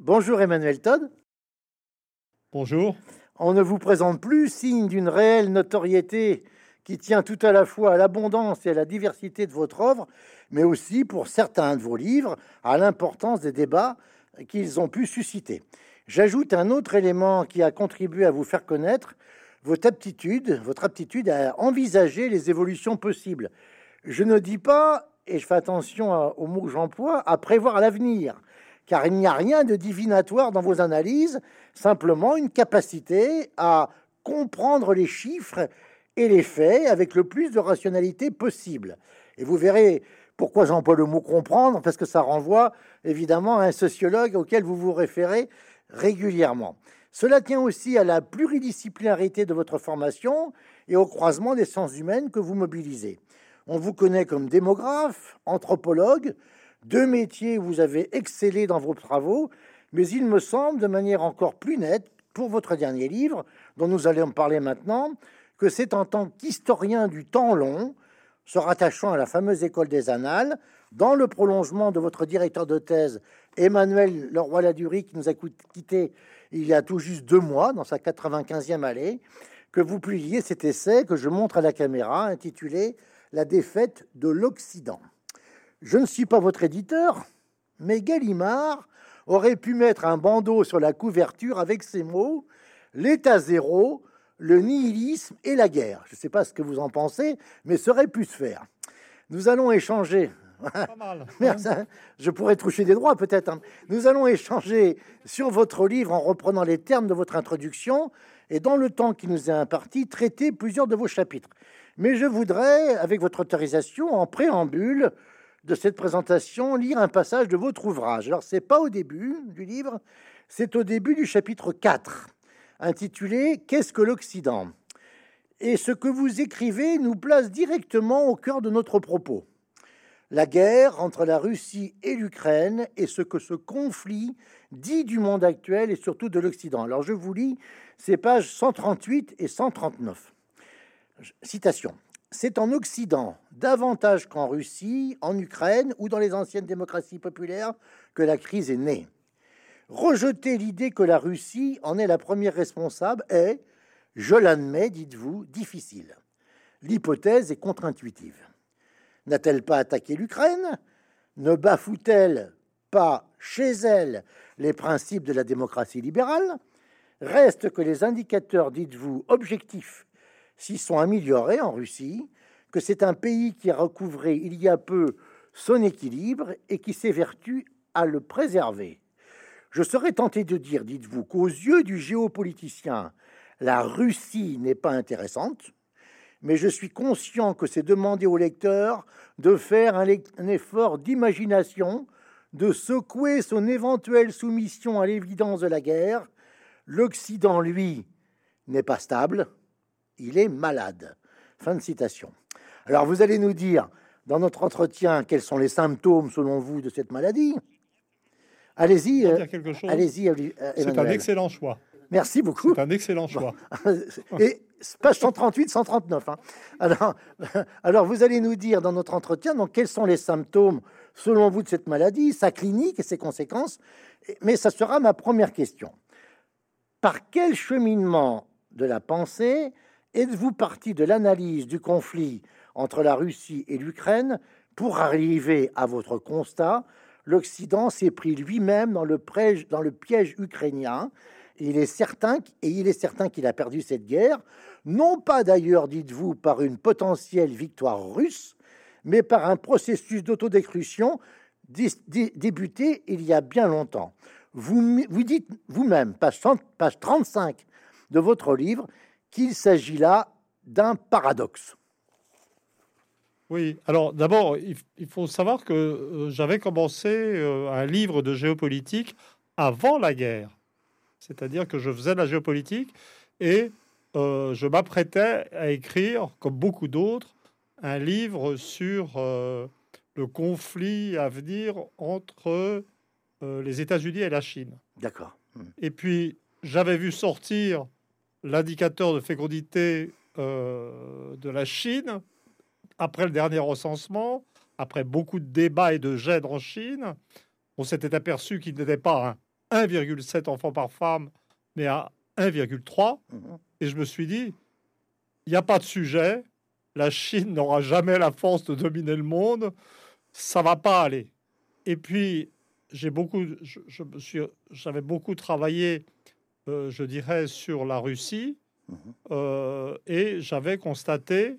Bonjour Emmanuel Todd. Bonjour. On ne vous présente plus, signe d'une réelle notoriété qui tient tout à la fois à l'abondance et à la diversité de votre œuvre, mais aussi pour certains de vos livres, à l'importance des débats qu'ils ont pu susciter. J'ajoute un autre élément qui a contribué à vous faire connaître votre aptitude, votre aptitude à envisager les évolutions possibles. Je ne dis pas, et je fais attention aux mots que j'emploie, à prévoir l'avenir, car il n'y a rien de divinatoire dans vos analyses, simplement une capacité à comprendre les chiffres et les faits avec le plus de rationalité possible. Et vous verrez pourquoi j'emploie le mot comprendre, parce que ça renvoie évidemment à un sociologue auquel vous vous référez régulièrement. Cela tient aussi à la pluridisciplinarité de votre formation et au croisement des sciences humaines que vous mobilisez. On vous connaît comme démographe, anthropologue, deux métiers où vous avez excellé dans vos travaux, mais il me semble de manière encore plus nette pour votre dernier livre, dont nous allons parler maintenant, que c'est en tant qu'historien du temps long, se rattachant à la fameuse école des annales, dans le prolongement de votre directeur de thèse, Emmanuel Leroy-Ladurie, qui nous a quittés il y a tout juste deux mois, dans sa 95e année, que vous publiez cet essai que je montre à la caméra, intitulé La défaite de l'Occident. Je ne suis pas votre éditeur, mais Gallimard aurait pu mettre un bandeau sur la couverture avec ces mots L'état zéro, le nihilisme et la guerre. Je ne sais pas ce que vous en pensez, mais ça aurait pu se faire. Nous allons échanger. Pas mal. Je pourrais toucher des droits peut-être. Hein. Nous allons échanger sur votre livre en reprenant les termes de votre introduction et dans le temps qui nous est imparti, traiter plusieurs de vos chapitres. Mais je voudrais, avec votre autorisation, en préambule de cette présentation, lire un passage de votre ouvrage. Alors, c'est pas au début du livre, c'est au début du chapitre 4, intitulé Qu'est-ce que l'Occident? Et ce que vous écrivez nous place directement au cœur de notre propos. La guerre entre la Russie et l'Ukraine est ce que ce conflit dit du monde actuel et surtout de l'Occident. Alors je vous lis ces pages 138 et 139. Citation. C'est en Occident, davantage qu'en Russie, en Ukraine ou dans les anciennes démocraties populaires, que la crise est née. Rejeter l'idée que la Russie en est la première responsable est, je l'admets, dites-vous, difficile. L'hypothèse est contre-intuitive. N'a-t-elle pas attaqué l'Ukraine? Ne bafoue-t-elle pas chez elle les principes de la démocratie libérale? Reste que les indicateurs, dites-vous, objectifs s'y sont améliorés en Russie, que c'est un pays qui a recouvré il y a peu son équilibre et qui s'évertue à le préserver. Je serais tenté de dire, dites-vous, qu'aux yeux du géopoliticien, la Russie n'est pas intéressante, mais je suis conscient que c'est demander au lecteur de faire un, un effort d'imagination, de secouer son éventuelle soumission à l'évidence de la guerre. L'Occident, lui, n'est pas stable, il est malade. Fin de citation. Alors vous allez nous dire dans notre entretien quels sont les symptômes selon vous de cette maladie? Allez-y, euh, allez-y. Euh, c'est un excellent choix. Merci beaucoup. C'est un excellent choix. Et page 138, 139. Hein. Alors, alors, vous allez nous dire dans notre entretien donc, quels sont les symptômes, selon vous, de cette maladie, sa clinique et ses conséquences. Mais ça sera ma première question. Par quel cheminement de la pensée êtes-vous parti de l'analyse du conflit entre la Russie et l'Ukraine pour arriver à votre constat? L'Occident s'est pris lui-même dans, le piège ukrainien. il est certain, qu'il a perdu cette guerre, non pas d'ailleurs, dites-vous, par une potentielle victoire russe, mais par un processus d'autodestruction débuté il y a bien longtemps. Vous, dites vous-même, page 35 de votre livre, qu'il s'agit là d'un paradoxe. Oui, alors d'abord, il faut savoir que euh, j'avais commencé euh, un livre de géopolitique avant la guerre. C'est-à-dire que je faisais de la géopolitique et euh, je m'apprêtais à écrire, comme beaucoup d'autres, un livre sur le conflit à venir entre les États-Unis et la Chine. D'accord. Hmm. Et puis, j'avais vu sortir l'indicateur de fécondité euh, de la Chine après le dernier recensement, après beaucoup de débats et de gênes en Chine, on s'était aperçu qu'il n'était pas 1,7 enfants par femme, mais à 1,3. Mhm. Et je me suis dit, il n'y a pas de sujet. La Chine n'aura jamais la force de dominer le monde. Ça va pas aller. Et puis, j'ai beaucoup, je, j'avais beaucoup travaillé, euh, je dirais, sur la Russie, mhm. euh, et j'avais constaté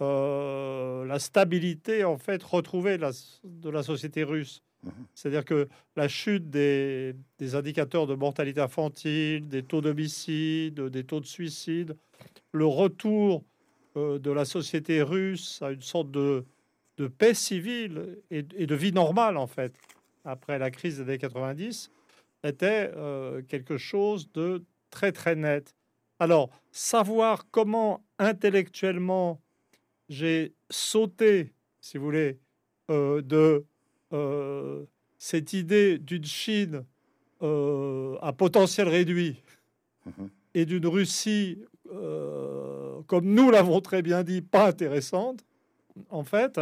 euh, la stabilité en fait retrouvée de la société russe. Mhm. C'est-à-dire que la chute des, indicateurs de mortalité infantile, des taux d'homicide, des taux de suicide, le retour euh, de la société russe à une sorte de, paix civile et, de vie normale, en fait, après la crise des années 90, était euh, quelque chose de très, très net. Alors, savoir comment intellectuellement j'ai sauté, si vous voulez, euh, de euh, cette idée d'une Chine à potentiel réduit mhm. et d'une Russie, comme nous l'avons très bien dit, pas intéressante, en fait,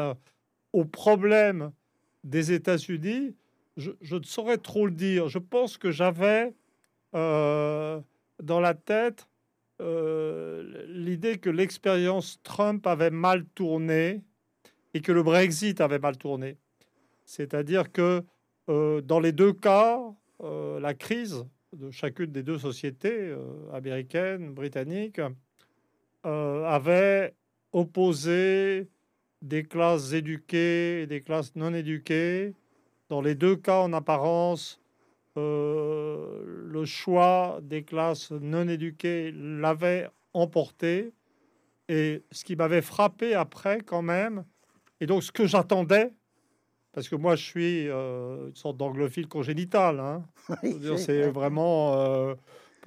au problème des États-Unis, je, ne saurais trop le dire. Je pense que j'avais dans la tête l'idée que l'expérience Trump avait mal tourné et que le Brexit avait mal tourné. C'est-à-dire que euh, dans les deux cas, euh, la crise de chacune des deux sociétés, euh, américaines, britanniques, avait opposé des classes éduquées et des classes non éduquées. Dans les deux cas, en apparence, le choix des classes non éduquées l'avait emporté. Et ce qui m'avait frappé après, quand même, et donc ce que j'attendais, parce que moi, je suis euh, une sorte d'anglophile congénital. Hein. c'est vraiment, euh,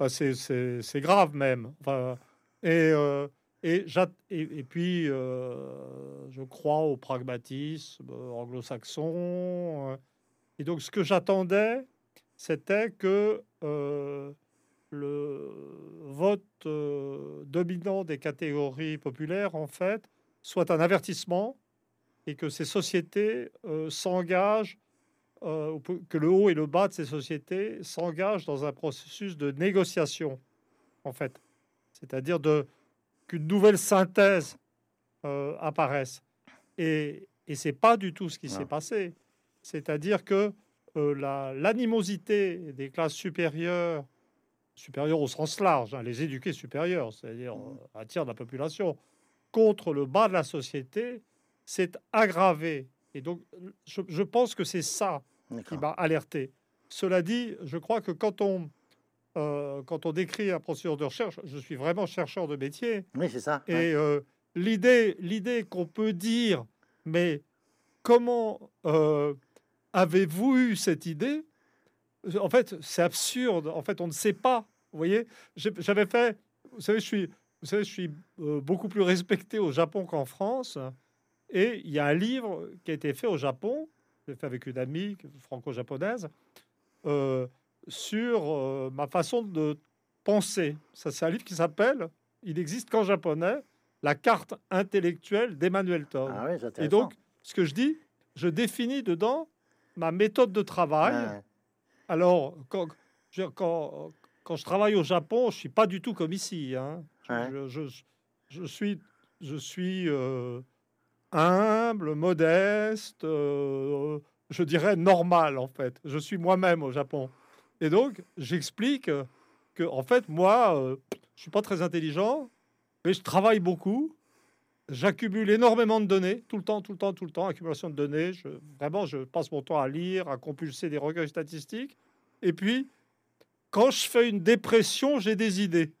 c'est grave même. Enfin, et, euh, et, et, puis, je crois au pragmatisme anglo-saxon. Et donc, ce que j'attendais, c'était que le vote dominant des catégories populaires, en fait, soit un avertissement et que ces sociétés euh, s'engagent, euh, que le haut et le bas de ces sociétés s'engagent dans un processus de négociation, en fait. C'est-à-dire qu'une nouvelle synthèse euh, apparaisse. Et, et c'est pas du tout ce qui s'est passé. C'est-à-dire que l'animosité des classes supérieures, supérieures au sens large, hein, les éduqués supérieurs, c'est-à-dire un tiers de la population, contre le bas de la société, c'est aggravé. Et donc, je, pense que c'est ça qui m'a alerté. Cela dit, je crois que quand on, euh, quand on décrit un procédure de recherche, je suis vraiment chercheur de métier. Oui, c'est ça. Et euh, l'idée, l'idée qu'on peut dire, mais comment euh, avez-vous eu cette idée? En fait, c'est absurde. En fait, on ne sait pas. Vous voyez, j'avais fait. Vous savez, je suis, vous savez, je suis beaucoup plus respecté au Japon qu'en France. Et il y a un livre qui a été fait au Japon, fait avec une amie franco-japonaise, euh, sur euh, ma façon de penser. Ça, c'est un livre qui s'appelle, il existe qu'en japonais, La carte intellectuelle d'Emmanuel Todd. Ah et donc, ce que je dis, je définis dedans ma méthode de travail. Alors, quand, quand, quand, je travaille au Japon, je suis pas du tout comme ici. Hein. Je, je, je, suis, je suis euh, humble, modeste, euh, je dirais normal en fait. Je suis moi-même au Japon. Et donc, j'explique que, en fait, moi, euh, je suis pas très intelligent, mais je travaille beaucoup. J'accumule énormément de données, tout le temps, tout le temps, tout le temps, accumulation de données. Je, vraiment, je passe mon temps à lire, à compulser des recueils statistiques. Et puis, quand je fais une dépression, j'ai des idées.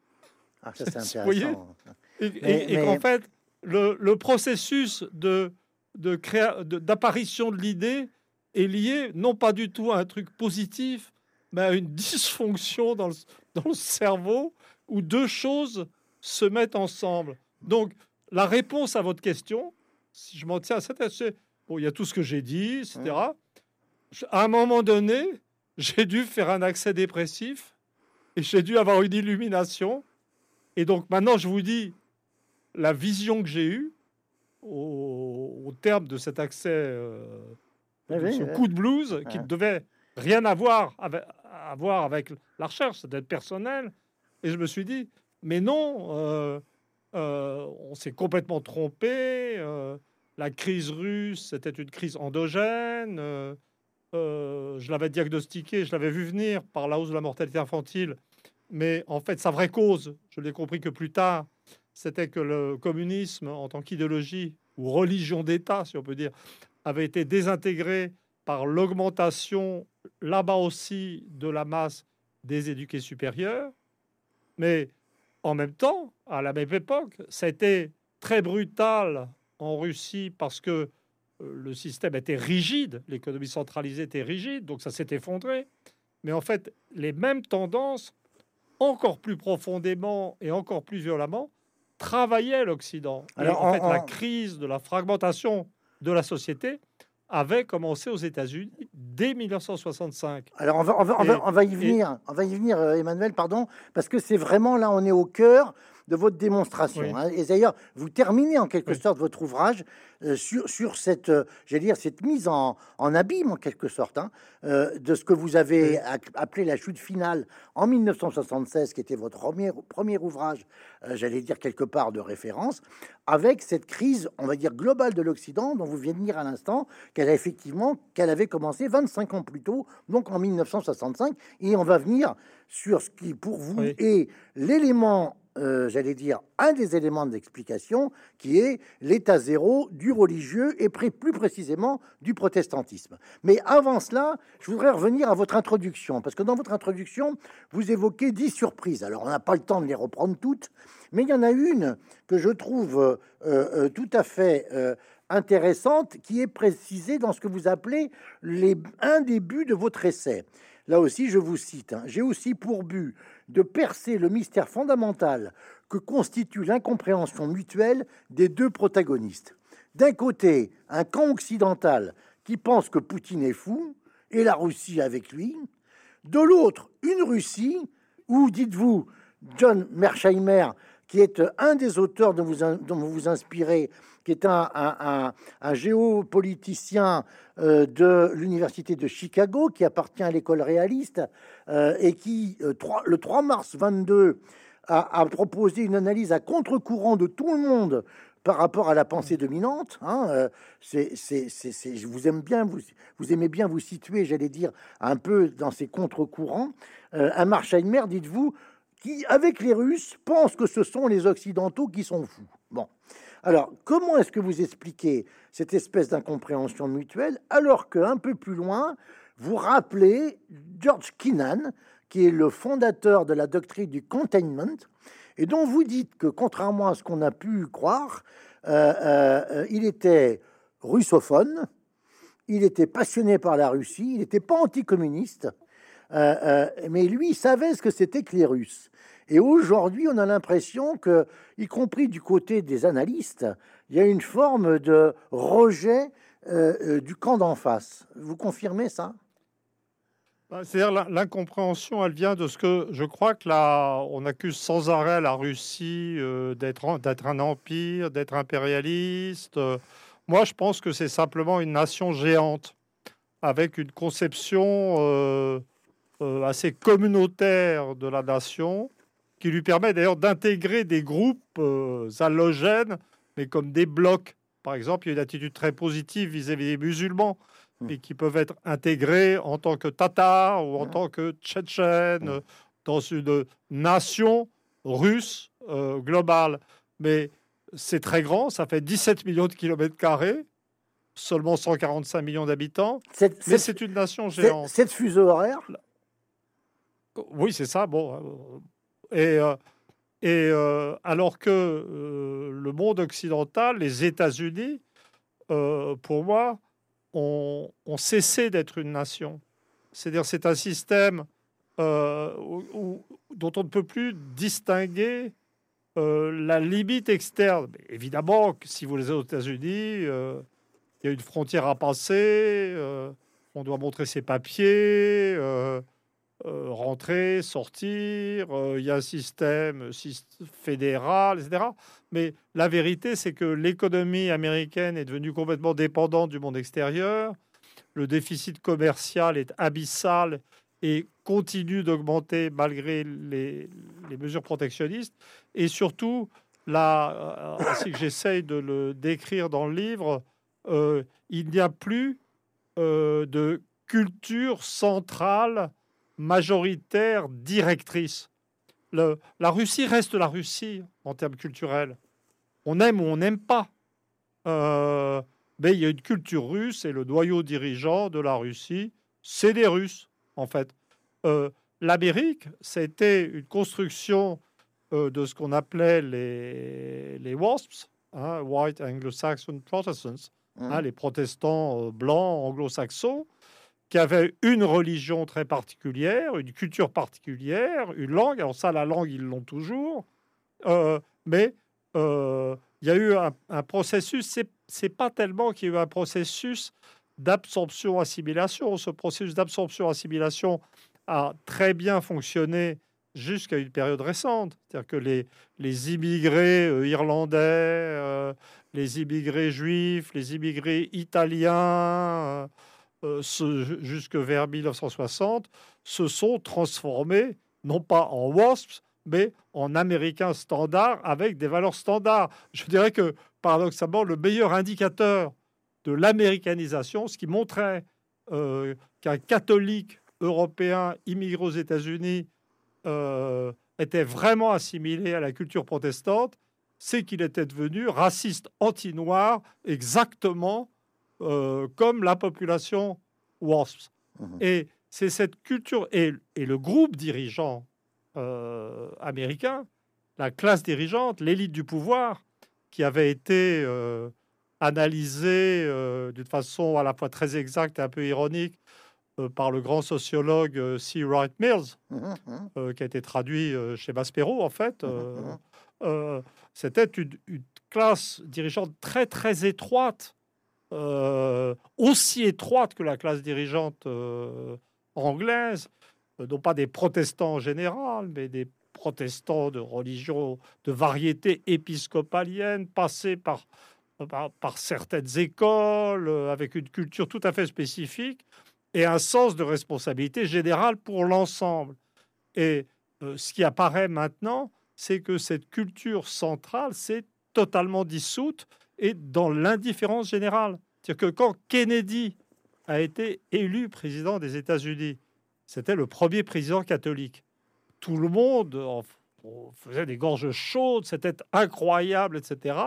Ah, ça, c'est intéressant. et, et, fait, le, processus de, d'apparition de, l'idée est lié non pas du tout à un truc positif, mais à une dysfonction dans le, cerveau où deux choses se mettent ensemble. Donc, la réponse à votre question, si je m'en tiens à cette, bon, il y a tout ce que j'ai dit, etc. À un moment donné, j'ai dû faire un accès dépressif et j'ai dû avoir une illumination. Et donc maintenant, je vous dis, la vision que j'ai eue au, terme de cet accès, euh, ce coup de blues, qui ne devait rien avoir avec, à voir avec la recherche, c'était personnel. Et je me suis dit, mais non, euh, euh, on s'est complètement trompé. Euh, la crise russe, c'était une crise endogène. je l'avais diagnostiqué, je l'avais vu venir par la hausse de la mortalité infantile. Mais en fait, sa vraie cause, je l'ai compris que plus tard, c'était que le communisme, en tant qu'idéologie ou religion d'État, si on peut dire, avait été désintégré par l'augmentation, là-bas aussi, de la masse des éduqués supérieurs. Mais en même temps, à la même époque, ça a été très brutal en Russie parce que euh, le système était rigide, l'économie centralisée était rigide, donc ça s'est effondré. Mais en fait, les mêmes tendances, encore plus profondément et encore plus violemment, travaillaient l'Occident. Alors, en fait, la crise de la fragmentation de la société avait commencé aux États-Unis dès 1965. Alors on va, on va, on va, y venir, on va y venir, euh, Emmanuel, pardon, parce que c'est vraiment là, on est au cœur de votre démonstration. Hein. Et d'ailleurs, vous terminez en quelque sorte votre ouvrage euh, sur, sur cette, euh, j'allais dire, cette mise en, en, abîme en quelque sorte hein, euh, de ce que vous avez appelé la chute finale en 1976, qui était votre premier, premier ouvrage, j'allais dire quelque part de référence, avec cette crise, on va dire globale de l'Occident, dont vous venez de dire à l'instant qu'elle a effectivement qu'elle avait commencé 25 ans plus tôt, donc en 1965, et on va venir sur ce qui pour vous est l'élément euh, j'allais dire, un des éléments d'explication qui est l'état zéro du religieux et plus précisément du protestantisme. Mais avant cela, je voudrais revenir à votre introduction, parce que dans votre introduction, vous évoquez dix surprises. Alors, on n'a pas le temps de les reprendre toutes, mais il y en a une que je trouve euh, euh, tout à fait intéressante, qui est précisée dans ce que vous appelez les, un des buts de votre essai. Là aussi, je vous cite, hein. j'ai aussi pour but de percer le mystère fondamental que constitue l'incompréhension mutuelle des deux protagonistes. D'un côté, un camp occidental qui pense que Poutine est fou, et la Russie avec lui. De l'autre, une Russie où, dites-vous, John Mersheimer, qui est un des auteurs dont vous, dont vous vous inspirez, qui est un, géopoliticien euh, de l'université de Chicago, qui appartient à l'école réaliste, euh, et qui, euh, le 3 mars 22, a, proposé une analyse à contre-courant de tout le monde par rapport à la pensée dominante. Hein, c'est, je vous aime bien, vous, aimez bien vous situer, j'allais dire, un peu dans ces contre-courants. un Marsheimer, dites-vous, qui, avec les Russes, pense que ce sont les Occidentaux qui sont fous. Bon. Alors, comment est-ce que vous expliquez cette espèce d'incompréhension mutuelle alors qu'un peu plus loin, vous rappelez George Kennan, qui est le fondateur de la doctrine du containment, et dont vous dites que, contrairement à ce qu'on a pu croire, euh, euh, il était russophone, il était passionné par la Russie, il n'était pas anticommuniste, euh, mais lui, savait ce que c'était que les Russes. Et aujourd'hui, on a l'impression que, y compris du côté des analystes, il y a une forme de rejet euh, euh, du camp d'en face. Vous confirmez ça? Bah, C'est-à-dire l'incompréhension, elle vient de ce que je crois que là, on accuse sans arrêt la Russie euh, d'être un empire, d'être impérialiste. Moi, je pense que c'est simplement une nation géante avec une conception assez communautaire de la nation qui lui permet d'ailleurs d'intégrer des groupes euh, halogènes, mais comme des blocs. Par exemple, il y a une attitude très positive vis-à-vis des musulmans, hmm. mais qui peuvent être intégrés en tant que tatars ou en hmm. tant que tchétchènes hmm. dans une nation russe euh, globale. Mais c'est très grand, ça fait 17 millions de kilomètres carrés, seulement 145 millions d'habitants, mais c'est une nation géante. Cette fuseau horaire Oui, c'est ça. Bon, euh, et, euh, euh, alors que euh, le monde occidental, les États-Unis, pour moi, ont, cessé d'être une nation. C'est-à-dire c'est un système dont on ne peut plus distinguer la limite externe. évidemment, si vous les aux États-Unis, il y a une frontière à passer, on doit montrer ses papiers, euh, rentrer, sortir, euh, il y a un système fédéral, etc. Mais la vérité, c'est que l'économie américaine est devenue complètement dépendante du monde extérieur. Le déficit commercial est abyssal et continue d'augmenter malgré les, mesures protectionnistes. Et surtout, là, euh, ainsi que j'essaye de le décrire dans le livre, euh, il n'y a plus euh, de culture centrale majoritaire directrice. Le, la Russie reste la Russie en termes culturels. On aime ou on n'aime pas. mais il y a une culture russe et le noyau dirigeant de la Russie, c'est des Russes en fait. Euh, L'Amérique, c'était une construction euh, de ce qu'on appelait les, les WASPs, hein, White Anglo-Saxon Protestants, hein, mmh. les protestants euh, blancs anglo-saxons, qui avaient une religion très particulière, une culture particulière, une langue. Alors ça, la langue, ils l'ont toujours. Euh, mais il y a eu un, un processus, c'est pas tellement qu'il y a eu un processus d'absorption-assimilation. Ce processus d'absorption-assimilation a très bien fonctionné jusqu'à une période récente. C'est-à-dire que les, les immigrés euh, irlandais, euh, les immigrés juifs, les immigrés italiens, euh, jusque vers 1960, se sont transformés, non pas en WASPs, mais en Américains standards avec des valeurs standards. Je dirais que, paradoxalement, le meilleur indicateur de l'américanisation, ce qui montrait euh, qu'un catholique européen immigré aux États-Unis euh, était vraiment assimilé à la culture protestante, c'est qu'il était devenu raciste anti-noir, exactement euh, comme la population WASP. Mhm. Et c'est cette culture et, et, le groupe dirigeant américain, la classe dirigeante, l'élite du pouvoir, qui avait été euh, d'une façon à la fois très exacte et un peu ironique euh, par le grand sociologue euh, C. Wright Mills, mmh, mmh. qui a été traduit chez Maspero, en fait. Mmh, c'était une, classe dirigeante très, très étroite, aussi étroite que la classe dirigeante anglaise, non pas des protestants en général, mais des protestants de religion de variété épiscopalienne, passés par par, certaines écoles, euh, avec une culture tout à fait spécifique et un sens de responsabilité générale pour l'ensemble. Et euh, ce qui apparaît maintenant, c'est que cette culture centrale s'est totalement dissoute et dans l'indifférence générale. C'est-à-dire que quand Kennedy a été élu président des États-Unis, c'était le premier président catholique. Tout le monde faisait des gorges chaudes, c'était incroyable, etc.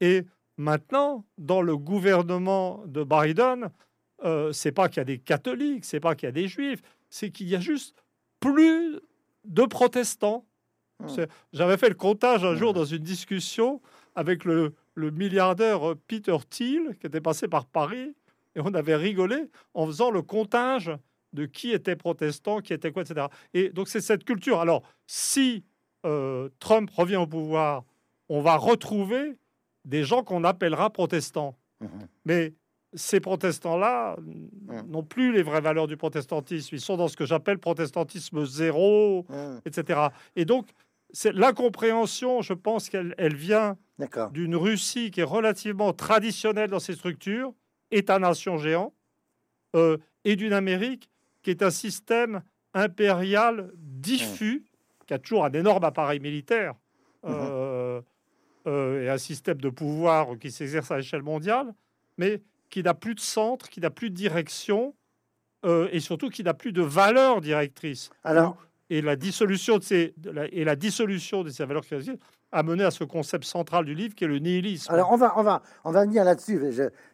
Et Maintenant, dans le gouvernement de Biden, euh, c'est pas qu'il y a des catholiques, c'est pas qu'il y a des juifs, c'est qu'il y a juste plus de protestants. Hmm. J'avais fait le comptage un jour hmm. dans une discussion avec le, milliardaire Peter Thiel, qui était passé par Paris, et on avait rigolé en faisant le comptage de qui était protestant, qui était quoi, etc. Et donc c'est cette culture. Alors, si euh, Trump revient au pouvoir, on va retrouver des gens qu'on appellera protestants. Mhm. Mais ces protestants-là mhm. n'ont plus les vraies valeurs du protestantisme. Ils sont dans ce que j'appelle protestantisme zéro, mhm. etc. Et donc, l'incompréhension, je pense qu'elle elle vient d'une Russie qui est relativement traditionnelle dans ses structures, État-nation géant, euh, et d'une Amérique qui est un système impérial diffus, qui a toujours un énorme appareil militaire. Euh, euh, et un système de pouvoir qui s'exerce à l'échelle mondiale, mais qui n'a plus de centre, qui n'a plus de direction, et surtout qui n'a plus de valeur directrice. Alors, et la dissolution de ces et la dissolution de ces valeurs créatives amené à ce concept central du livre qui est le nihilisme. Alors on va, on va, on va venir là-dessus.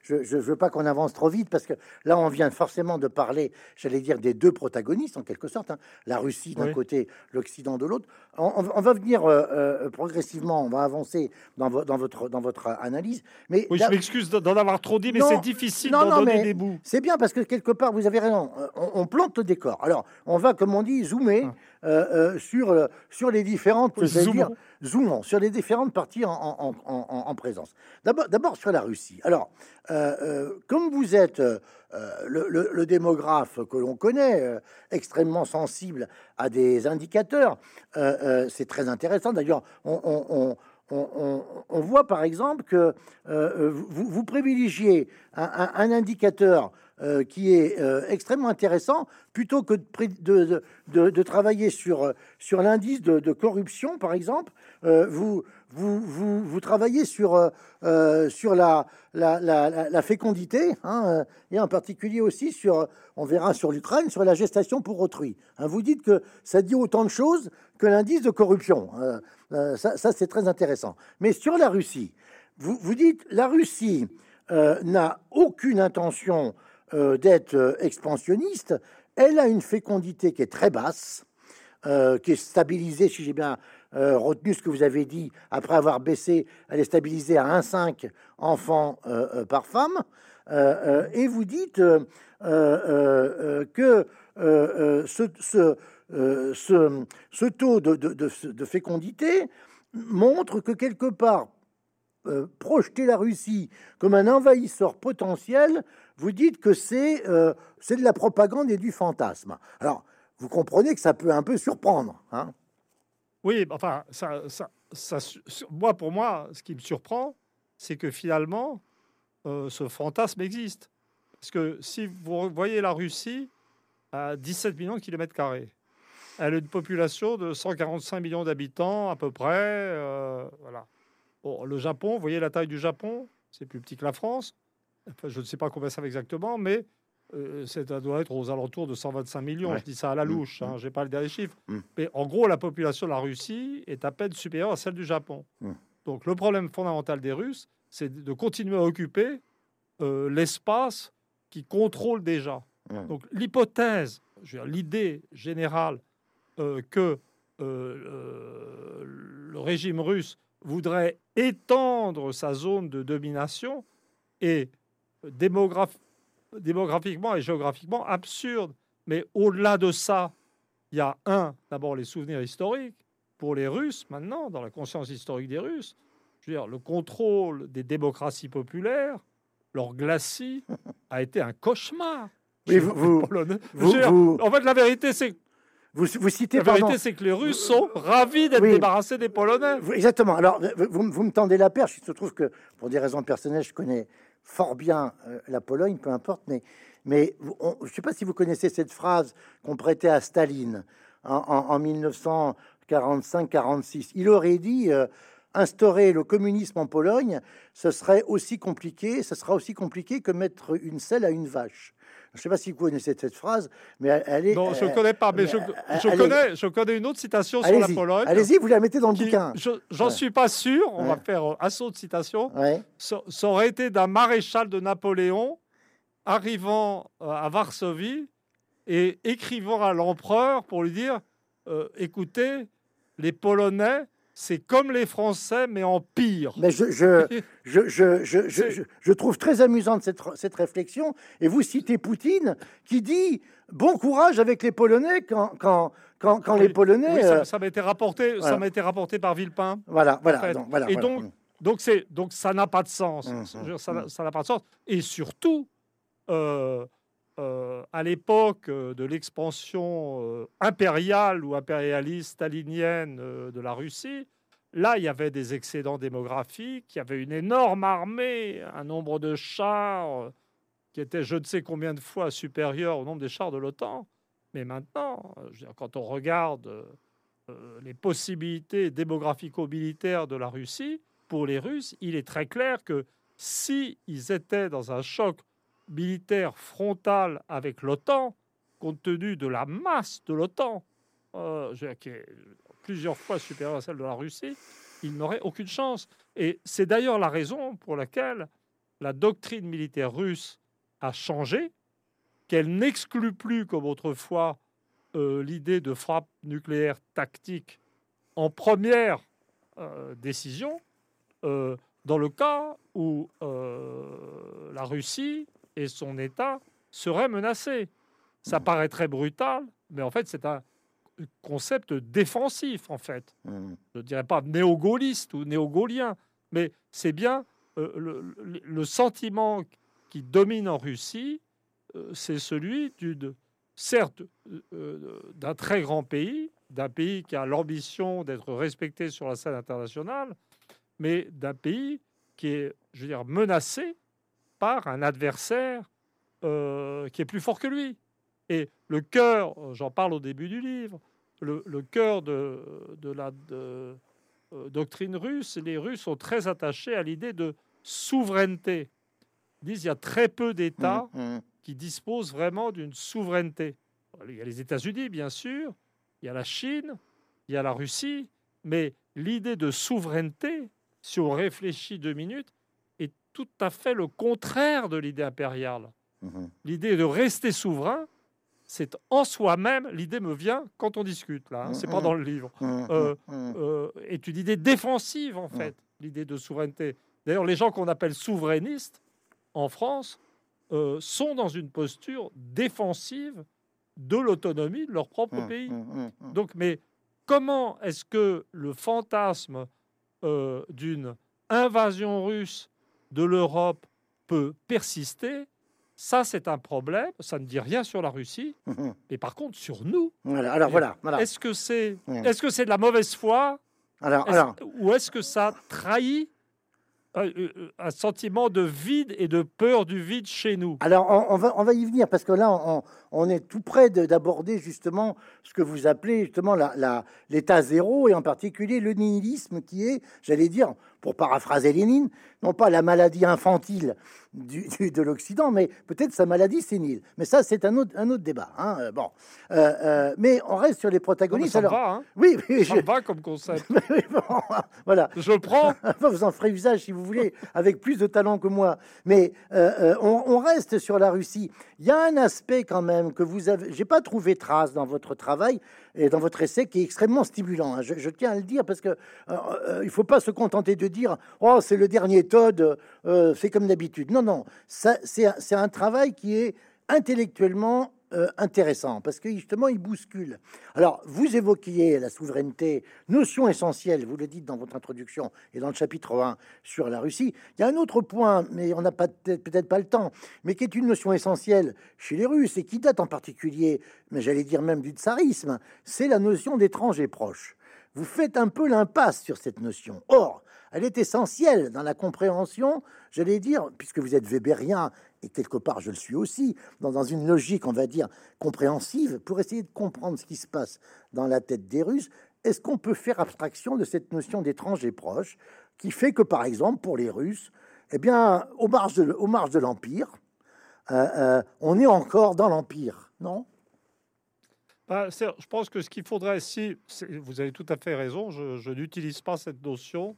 Je ne veux pas qu'on avance trop vite parce que là on vient forcément de parler, j'allais dire, des deux protagonistes en quelque sorte, hein. la Russie d'un côté, l'Occident de l'autre. On, va venir euh, euh, progressivement, on va avancer dans, dans, votre, dans votre analyse. Mais oui, je m'excuse d'en avoir trop dit, mais c'est difficile d'en donner des bouts. C'est bien parce que quelque part, vous avez raison, euh, on, plante le décor. Alors on va, comme on dit, zoomer. Ah. sur, sur les différentes dire, zoomons sur les différentes parties en, présence. D'abord sur la Russie. Alors, euh, comme vous êtes euh, le, démographe que l'on connaît, extrêmement sensible à des indicateurs, c'est très intéressant. D'ailleurs, on, voit par exemple que vous, privilégiez un, indicateur euh, qui est euh, extrêmement intéressant. Plutôt que de, travailler sur, euh, sur l'indice de, corruption, par exemple, vous, vous, vous, vous, travaillez sur, sur la, la, la, fécondité, hein, et en particulier aussi sur, on verra sur l'Ukraine, sur la gestation pour autrui. Hein, vous dites que ça dit autant de choses que l'indice de corruption. ça, ça c'est très intéressant. Mais sur la Russie, vous, vous dites la Russie n'a aucune intention euh, d'être euh, expansionniste, elle a une fécondité qui est très basse, euh, qui est stabilisée, si j'ai bien retenu ce que vous avez dit, après avoir baissé, elle est stabilisée à 1,5 enfants par femme, et vous dites que ce, taux de, fécondité montre que quelque part, projeter la Russie comme un envahisseur potentiel vous dites que c'est euh, de la propagande et du fantasme. Alors, vous comprenez que ça peut un peu surprendre. Hein? Oui, enfin, ça, ça, ça, moi, pour moi, ce qui me surprend, c'est que finalement, euh, ce fantasme existe. Parce que si vous voyez la Russie à 17 millions de kilomètres carrés, elle a une population de 145 millions d'habitants à peu près. Euh, voilà. Bon, le Japon, vous voyez la taille du Japon, c'est plus petit que la France je ne sais pas combien ça va exactement, mais euh, ça doit être aux alentours de 125 millions. Je dis ça à la mmh. louche, hein, mmh. je n'ai pas le dernier chiffre. Mmh. Mais en gros, la population de la Russie est à peine supérieure à celle du Japon. Donc le problème fondamental des Russes, c'est de continuer à occuper euh, l'espace qui contrôle déjà. Donc l'hypothèse, l'idée générale euh, que le régime russe voudrait étendre sa zone de domination et démographiquement et géographiquement absurde. Mais au-delà de ça, il y a un, d'abord les souvenirs historiques pour les Russes maintenant, dans la conscience historique des Russes. Je veux dire, le contrôle des démocraties populaires, leur glacis, a été un cauchemar. Oui, vous, en fait, la vérité, c'est vous, vous, citez. La vérité, c'est que les Russes sont ravis d'être débarrassés des Polonais. Exactement. Alors, vous, vous, me tendez la perche. Il se trouve que, pour des raisons personnelles, je connais fort bien euh, la Pologne, peu importe, mais, mais je ne sais pas si vous connaissez cette phrase qu'on prêtait à Staline en, 1945-46. Il aurait dit euh, instaurer le communisme en Pologne, ce serait aussi compliqué, ce sera aussi compliqué que mettre une selle à une vache. Je ne sais pas si vous connaissez cette phrase, mais elle, est. Non, je ne connais pas, mais je, connais, je connais une autre citation sur la Pologne. Allez-y, vous la mettez dans le bouquin. J'en suis pas sûr, on va faire un assaut de citation. Ça, ça, aurait été d'un maréchal de Napoléon arrivant euh, à Varsovie et écrivant à l'empereur pour lui dire euh, écoutez, les Polonais c'est comme les Français, mais en pire. Mais je, je, je, je, je trouve très amusante cette, cette réflexion. Et vous citez Poutine qui dit bon courage avec les Polonais quand, quand, quand, quand les Polonais. Oui, ça, m'a été rapporté. Ça m'a été rapporté par Villepin. Voilà, voilà. Donc, voilà et donc, donc donc ça n'a pas de sens. Mmh, mmh, mmh. ça n'a pas de sens. Et surtout. Euh, euh, à l'époque euh, de l'expansion euh, impériale ou impérialiste stalinienne de la Russie, là, il y avait des excédents démographiques, il y avait une énorme armée, un nombre de chars qui était je ne sais combien de fois supérieur au nombre des chars de l'OTAN. Mais maintenant, quand on regarde les possibilités démographico-militaires de la Russie, pour les Russes, il est très clair que s'ils étaient dans un choc militaire frontal avec l'OTAN, compte tenu de la masse de l'OTAN, euh, qui est plusieurs fois supérieure à celle de la Russie, il n'aurait aucune chance. Et c'est d'ailleurs la raison pour laquelle la doctrine militaire russe a changé, qu'elle n'exclut plus comme autrefois euh, l'idée de frappe nucléaire tactique en première euh, décision, dans le cas où la Russie et son État serait menacé. Ça mmh. paraît très brutal, mais en fait, c'est un concept défensif, en fait. Mmh. Je ne dirais pas néo-gaulliste ou néo-gaulien, mais c'est bien euh, le, sentiment qui domine en Russie, euh, c'est celui d'une, certes, euh, d'un très grand pays, d'un pays qui a l'ambition d'être respecté sur la scène internationale, mais d'un pays qui est, je veux dire, menacé par un adversaire euh, qui est plus fort que lui. Et le cœur, j'en parle au début du livre, le, le cœur de, de la de, euh, doctrine russe, les Russes sont très attachés à l'idée de souveraineté. Ils disent qu'il y a très peu d'États Mmh, mmh. qui disposent vraiment d'une souveraineté. Il y a les États-Unis, bien sûr, il y a la Chine, il y a la Russie, mais l'idée de souveraineté, si on réfléchit deux minutes, tout à fait le contraire de l'idée impériale. Mhm. L'idée de rester souverain, c'est en soi-même, l'idée me vient quand on discute, là, hein, c'est pas Mhm. dans le livre, Mhm. Euh, Mhm. euh, est une idée défensive, en fait, l'idée de souveraineté. D'ailleurs, les gens qu'on appelle souverainistes en France euh, sont dans une posture défensive de l'autonomie de leur propre Mhm. pays. Mhm. Mhm. Donc, mais comment est-ce que le fantasme d'une invasion russe de l'Europe peut persister Ça, c'est un problème. Ça ne dit rien sur la Russie, Mhm. mais par contre sur nous. Voilà, alors voilà, voilà. Est-ce que c'est que c'est de la mauvaise foi Alors, alors, ou est-ce que ça trahit euh, euh, un sentiment de vide et de peur du vide chez nous? Alors on, on va, on va y venir parce que là, on, on est tout près de- d'aborder justement ce que vous appelez justement la- la- l'état zéro et en particulier le nihilisme qui est, j'allais dire, pour paraphraser Lénine, non pas la maladie infantile du, du- de l'Occident, mais peut-être sa maladie sénile. Mais ça, c'est un autre, un autre débat. hein, euh, Bon, Euh, euh, mais on reste sur les Non, protagonistes. Ça alors, va, hein oui, oui, ça je- va comme concept. Bon, voilà. Je prends. vous en ferez usage si vous voulez, avec plus de talent que moi. Mais euh, on, on reste sur la Russie. Il y a un aspect quand même que vous avez. J'ai pas trouvé trace dans votre travail et dans votre essai qui est extrêmement stimulant. hein. Je, tiens à le dire parce que euh, euh, il faut pas se contenter de dire oh c'est le dernier Todd, euh, c'est comme d'habitude. Non non, c'est un travail qui est intellectuellement euh, intéressant parce que justement il bouscule. Alors vous évoquiez la souveraineté, notion essentielle, vous le dites dans votre introduction et dans le chapitre 1 sur la Russie. Il y a un autre point, mais on n'a peut-être pas le temps, mais qui est une notion essentielle chez les Russes et qui date en particulier, mais j'allais dire même du tsarisme, c'est la notion d'étranger proche. Vous faites un peu l'impasse sur cette notion. Or, elle est essentielle dans la compréhension, j'allais dire, puisque vous êtes Weberien, et quelque part je le suis aussi, dans, une logique, on va dire, compréhensive, pour essayer de comprendre ce qui se passe dans la tête des Russes, est-ce qu'on peut faire abstraction de cette notion d'étranger proche, qui fait que, par exemple, pour les Russes, eh bien, aux marges de, l'Empire, euh, euh, on est encore dans l'Empire, non? Bah, je pense que ce qu'il faudrait, si vous avez tout à fait raison, je n'utilise pas cette notion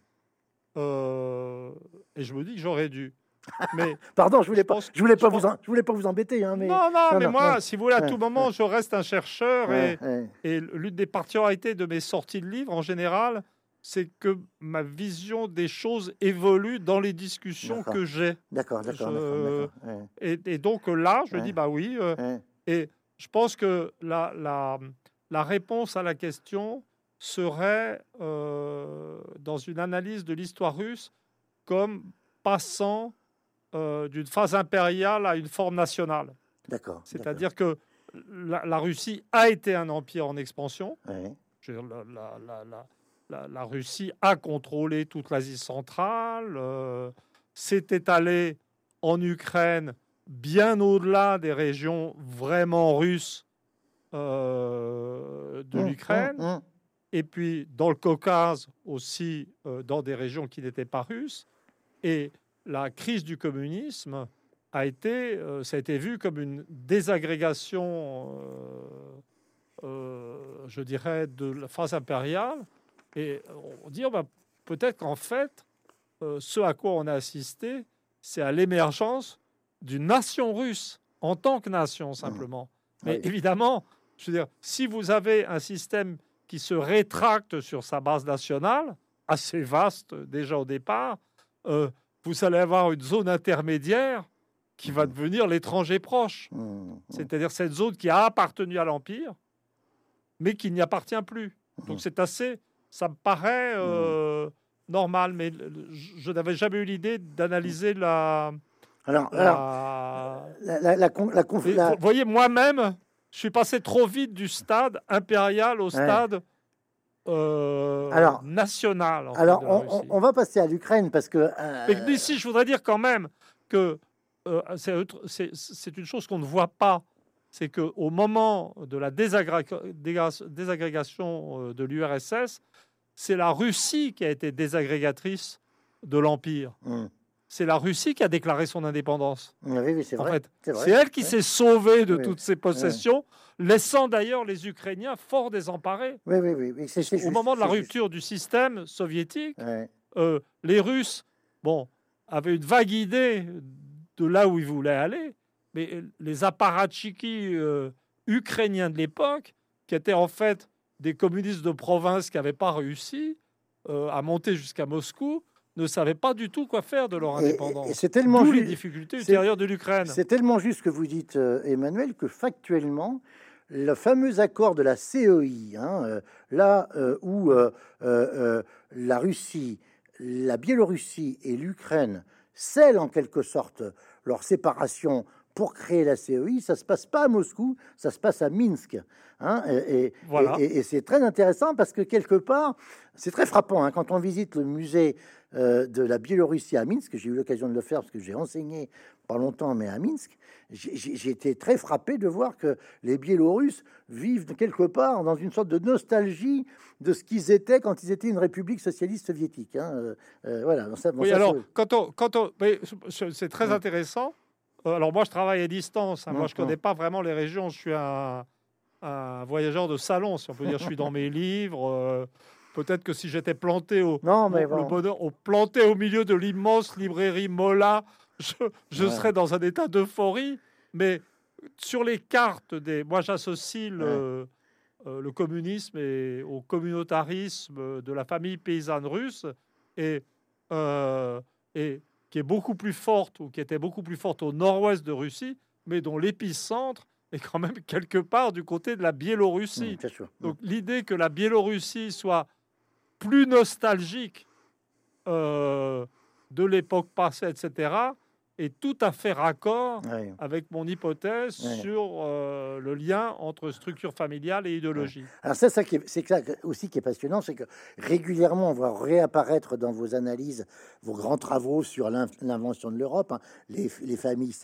euh, et je me dis que j'aurais dû. Mais Pardon, je voulais Je pas, je voulais pas je vous, pense- en- je voulais pas vous embêter, hein, mais non, non, non, mais non, moi, si vous voulez, à tout moment, je reste un chercheur et, l'une des particularités de mes sorties de livres en général, c'est que ma vision des choses évolue dans les discussions que j'ai. D'accord, d'accord, Je- Et, et donc là, je dis bah oui. euh. Et je pense que la, la, la réponse à la question serait euh, dans une analyse de l'histoire russe comme passant euh, d'une phase impériale à une forme nationale. D'accord. C'est-à-dire que la, la Russie a été un empire en expansion. d'accord. Ouais, Je veux dire, la, la- la- la- la- la Russie a contrôlé toute l'Asie centrale, euh, s'est étalée en Ukraine bien au-delà des régions vraiment russes euh, de Hum, l'Ukraine, hum, hum. Et puis dans le Caucase aussi, euh, dans des régions qui n'étaient pas russes. Et la crise du communisme a été, euh, ça a été vu comme une désagrégation, euh, euh, je dirais, de la phase impériale. Et on dit, oh, bah, peut-être qu'en fait, ce à quoi on a assisté, c'est à l'émergence d'une nation russe en tant que nation simplement. Mais Oui. évidemment, je veux dire, si vous avez un système qui se rétracte sur sa base nationale, assez vaste déjà au départ, euh, vous allez avoir une zone intermédiaire qui va devenir l'étranger proche. Hum, hum. C'est-à-dire cette zone qui a appartenu à l'Empire, mais qui n'y appartient plus. Mhm. Donc c'est assez, ça me paraît euh, normal, mais je n'avais jamais eu l'idée d'analyser la... Alors, alors la- la, la, la, la Vous voyez, moi-même, je suis passé trop vite du stade impérial au stade euh, Alors- national. en alors on, va passer à l'Ukraine parce que. euh, Mais ici, je voudrais dire quand même que euh, c'est une chose qu'on ne voit pas. C'est qu'au moment de la désagrégation euh, de l'URSS, c'est la Russie qui a été désagrégatrice de l'Empire. Hum. C'est la Russie qui a déclaré son indépendance. Oui, oui, c'est vrai. elle qui s'est sauvée de Oui. toutes ses possessions, laissant d'ailleurs les Ukrainiens fort désemparés. Oui, oui, oui. Au juste, moment de la juste. rupture du système soviétique, euh, les Russes, bon, avaient une vague idée de là où ils voulaient aller, mais les apparatchiks euh, ukrainiens de l'époque, qui étaient en fait des communistes de province qui n'avaient pas réussi euh, à monter jusqu'à Moscou, ne savaient pas du tout quoi faire de leur et- indépendance. et c'est tellement les difficultés ultérieures de l'Ukraine. C'est tellement juste ce que vous dites, euh, Emmanuel, que factuellement, le fameux accord de la CEI, hein, euh, là euh, où euh, euh, euh, la Russie, la Biélorussie et l'Ukraine scellent en quelque sorte leur séparation pour créer la CEI, ça se passe pas à Moscou, ça se passe à Minsk. hein, et et- Voilà. et- et c'est très intéressant parce que quelque part, c'est très frappant hein, quand on visite le musée euh, de la Biélorussie à Minsk. J'ai eu l'occasion de le faire parce que j'ai enseigné pas longtemps, mais à Minsk. J'ai été très frappé de voir que les Biélorusses vivent quelque part dans une sorte de nostalgie de ce qu'ils étaient quand ils étaient une république socialiste soviétique. hein. Euh, euh, voilà. Ça- bon, Oui, ça, alors, quand on, quand on, c'est très Ouais. intéressant. Alors, moi, je travaille à distance. hein. Moi, Ouais, je connais pas vraiment les régions. Je suis un, un voyageur de salon, si on peut dire. Je suis dans mes livres. Peut-être que si j'étais planté au, non, mais au- bon. le bonheur, au- planté au milieu de l'immense librairie Mola, je, je Ouais. serais dans un état d'euphorie. Mais sur les cartes des, moi, j'associe le, euh, le communisme et au communautarisme de la famille paysanne russe et, euh, et qui est beaucoup plus forte ou qui était beaucoup plus forte au nord-ouest de Russie, mais dont l'épicentre est quand même quelque part du côté de la Biélorussie. Donc l'idée que la Biélorussie soit plus nostalgique euh, de l'époque passée, etc., est tout à fait raccord Ouais. avec mon hypothèse Ouais. sur euh, le lien entre structure familiale et idéologie. Alors c'est ça qui est, c'est ça aussi qui est passionnant, c'est que régulièrement on voit réapparaître dans vos analyses vos grands travaux sur l'in- l'invention de l'Europe, hein, les, les familles,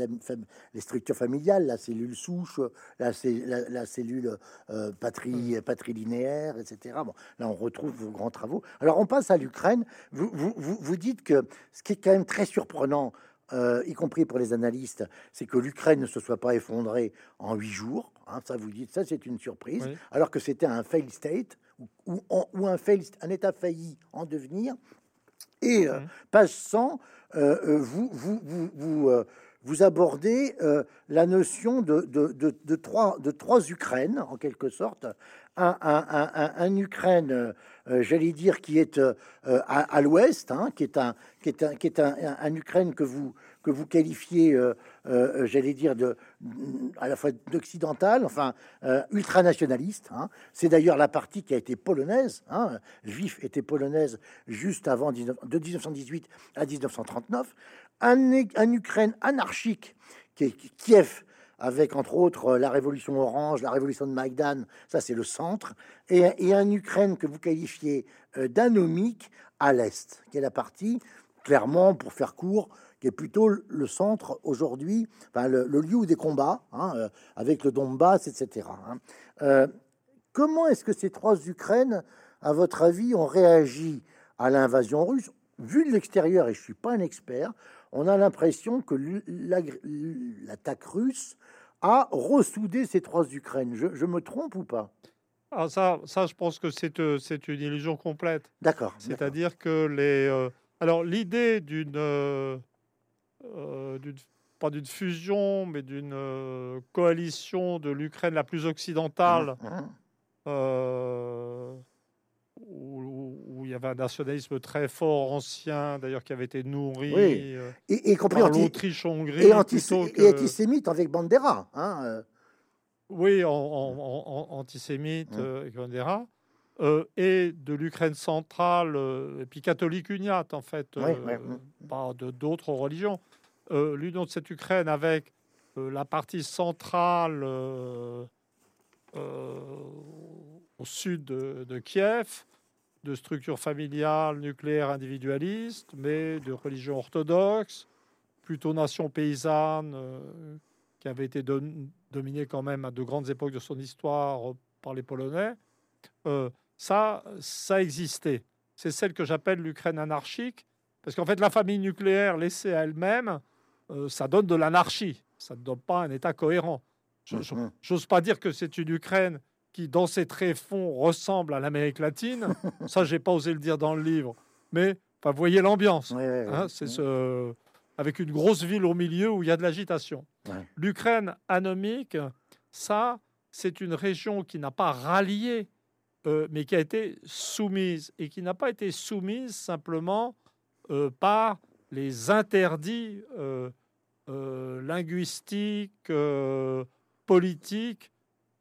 les structures familiales, la cellule souche, la, cé- la, la cellule euh, patrie, patrilinéaire, etc. Bon, là on retrouve vos grands travaux. Alors on passe à l'Ukraine. Vous, vous, vous, vous dites que ce qui est quand même très surprenant. Euh, y compris pour les analystes, c'est que l'Ukraine ne se soit pas effondrée en huit jours. hein, ça, vous dites, ça, c'est une surprise Oui. alors que c'était un fail state ou, ou, en- ou un, fail, un état failli en devenir. Et euh, Mhm. page 100, euh, euh, vous, vous, vous, vous, vous abordez la notion de, de, de, de trois, de trois Ukraines, en quelque sorte. Un, un, un, un- un Ukraine, j'allais dire, qui est euh, euh, à, l'ouest, hein, qui est, un, qui est, un, qui est un, Ukraine que vous, que vous qualifiez, euh, euh, j'allais dire, de, à la fois d'occidental, enfin, euh, ultranationaliste. hein. C'est d'ailleurs la partie qui a été polonaise. Hein. Lviv était polonaise juste avant 19 de 1918 à 1939. Un, un Ukraine anarchique qui est Kiev avec entre autres la révolution orange, la révolution de Maïdan, ça c'est le centre, et, et un Ukraine que vous qualifiez euh, d'anomique à l'est, qui est la partie, clairement, pour faire court, qui est plutôt le- centre aujourd'hui, le, lieu des combats, hein, euh, avec le Donbass, etc. hein. Euh, comment est-ce que ces trois Ukraines, à votre avis, ont réagi à l'invasion russe Vu de l'extérieur, et je suis pas un expert, on a l'impression que l'attaque russe a ressoudé ces trois Ukraines. Je, je me trompe ou pas? Ah, ça, ça, je pense que c'est euh, une illusion complète. D'accord. C'est-à-dire que les. euh, alors, l'idée d'une. euh, d'une- pas d'une fusion, mais d'une coalition de l'Ukraine la plus occidentale, où, où il y avait un nationalisme très fort, ancien, d'ailleurs, qui avait été nourri Oui. euh, Et, et compris par l'Autriche-Hongrie. et, antisémite avec Bandera. Hein, euh, Oui, en, en- en- en- antisémite, Mm. euh, etc. Euh, et de l'Ukraine centrale, euh, et puis catholique uniate, en fait, Oui, oui, pas de d'autres religions. L'union de cette Ukraine avec la partie centrale au sud de, de Kiev, de structure familiale, nucléaire, individualiste, mais de religion orthodoxe, plutôt nation paysanne, qui avait été dominée quand même à de grandes époques de son histoire par les Polonais, ça, ça existait. C'est celle que j'appelle l'Ukraine anarchique, parce qu'en fait, la famille nucléaire laissée à elle-même, ça donne de l'anarchie. Ça ne donne pas un État cohérent. Mm-hmm. J'ose pas dire que c'est une Ukraine qui, dans ses tréfonds, ressemble à l'Amérique latine. Ça, j'ai pas osé le dire dans le livre. Mais vous voyez l'ambiance. Hein, c'est ce, avec une grosse ville au milieu où il y a de l'agitation. L'Ukraine anomique, ça, c'est une région qui n'a pas rallié, euh, mais qui a été soumise et qui n'a pas été soumise simplement euh, par les interdits euh, linguistiques, politiques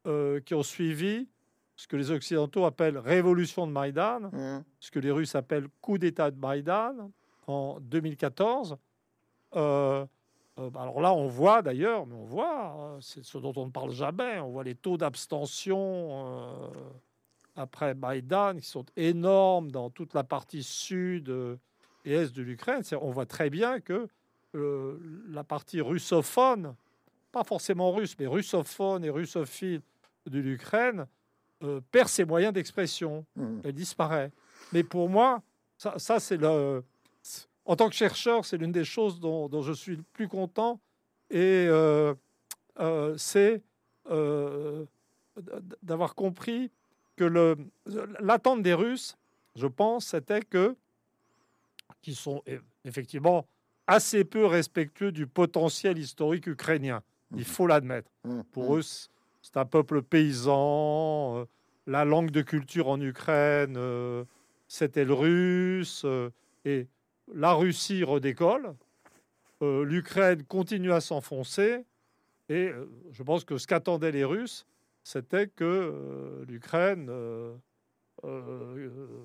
euh, qui ont suivi ce que les Occidentaux appellent révolution de Maïdan, mmh. ce que les Russes appellent coup d'État de Maïdan en 2014. Euh, euh, bah, alors là, on voit d'ailleurs, mais on voit, c'est ce dont on ne parle jamais, on voit les taux d'abstention après Maïdan qui sont énormes dans toute la partie sud et est de l'Ukraine. On voit très bien que la partie russophone, pas forcément russe, mais russophone et russophile de l'Ukraine euh, perd ses moyens d'expression. Mmh. Elle disparaît. Mais pour moi, ça, ça c'est le. En tant que chercheur, c'est l'une des choses dont, dont, je suis le plus content. Et euh, euh, c'est d'avoir compris que l'attente des Russes, je pense, c'était que qui sont effectivement assez peu respectueux du potentiel historique ukrainien. Il mmh. faut l'admettre. Mmh. Pour eux, c'est un peuple paysan. Euh, la langue de culture en Ukraine, euh, c'était le russe. Euh, et la Russie redécolle. L'Ukraine continue à s'enfoncer. Et je pense que ce qu'attendaient les Russes, c'était que l'Ukraine,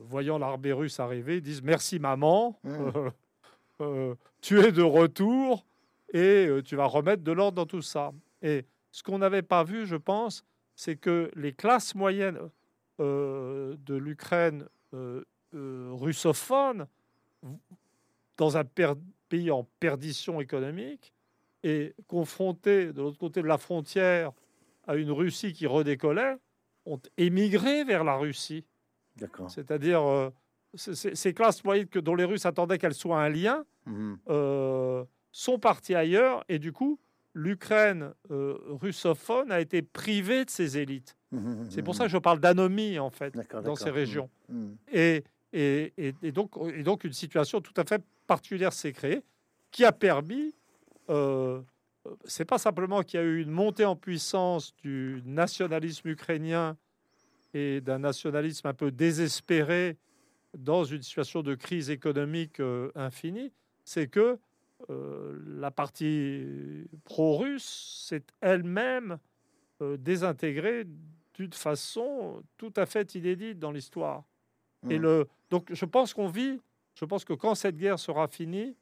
voyant l'armée russe arriver, dise merci maman, mmh. tu es de retour et tu vas remettre de l'ordre dans tout ça. Et ce qu'on n'avait pas vu, je pense, c'est que les classes moyennes euh, de l'Ukraine euh, euh, russophone, dans un pays en perdition économique, et confrontées de l'autre côté de la frontière à une Russie qui redécollait, ont émigré vers la Russie. C'est-à-dire ces classes moyennes que, dont les Russes attendaient qu'elles soient un lien, mmh. sont parties ailleurs et du coup l'Ukraine euh, russophone a été privée de ses élites. Mmh, mmh, mmh, c'est pour ça que je parle d'anomie, en fait, dans ces régions. Et, et, et, donc, et donc, une situation tout à fait particulière s'est créée qui a permis. Euh, c'est pas simplement qu'il y a eu une montée en puissance du nationalisme ukrainien et d'un nationalisme un peu désespéré dans une situation de crise économique euh, infinie, c'est que euh, la partie pro-russe s'est elle-même euh, désintégrée d'une façon tout à fait inédite dans l'histoire. Et mmh. le, donc je pense qu'on vit, je pense que quand cette guerre sera finie,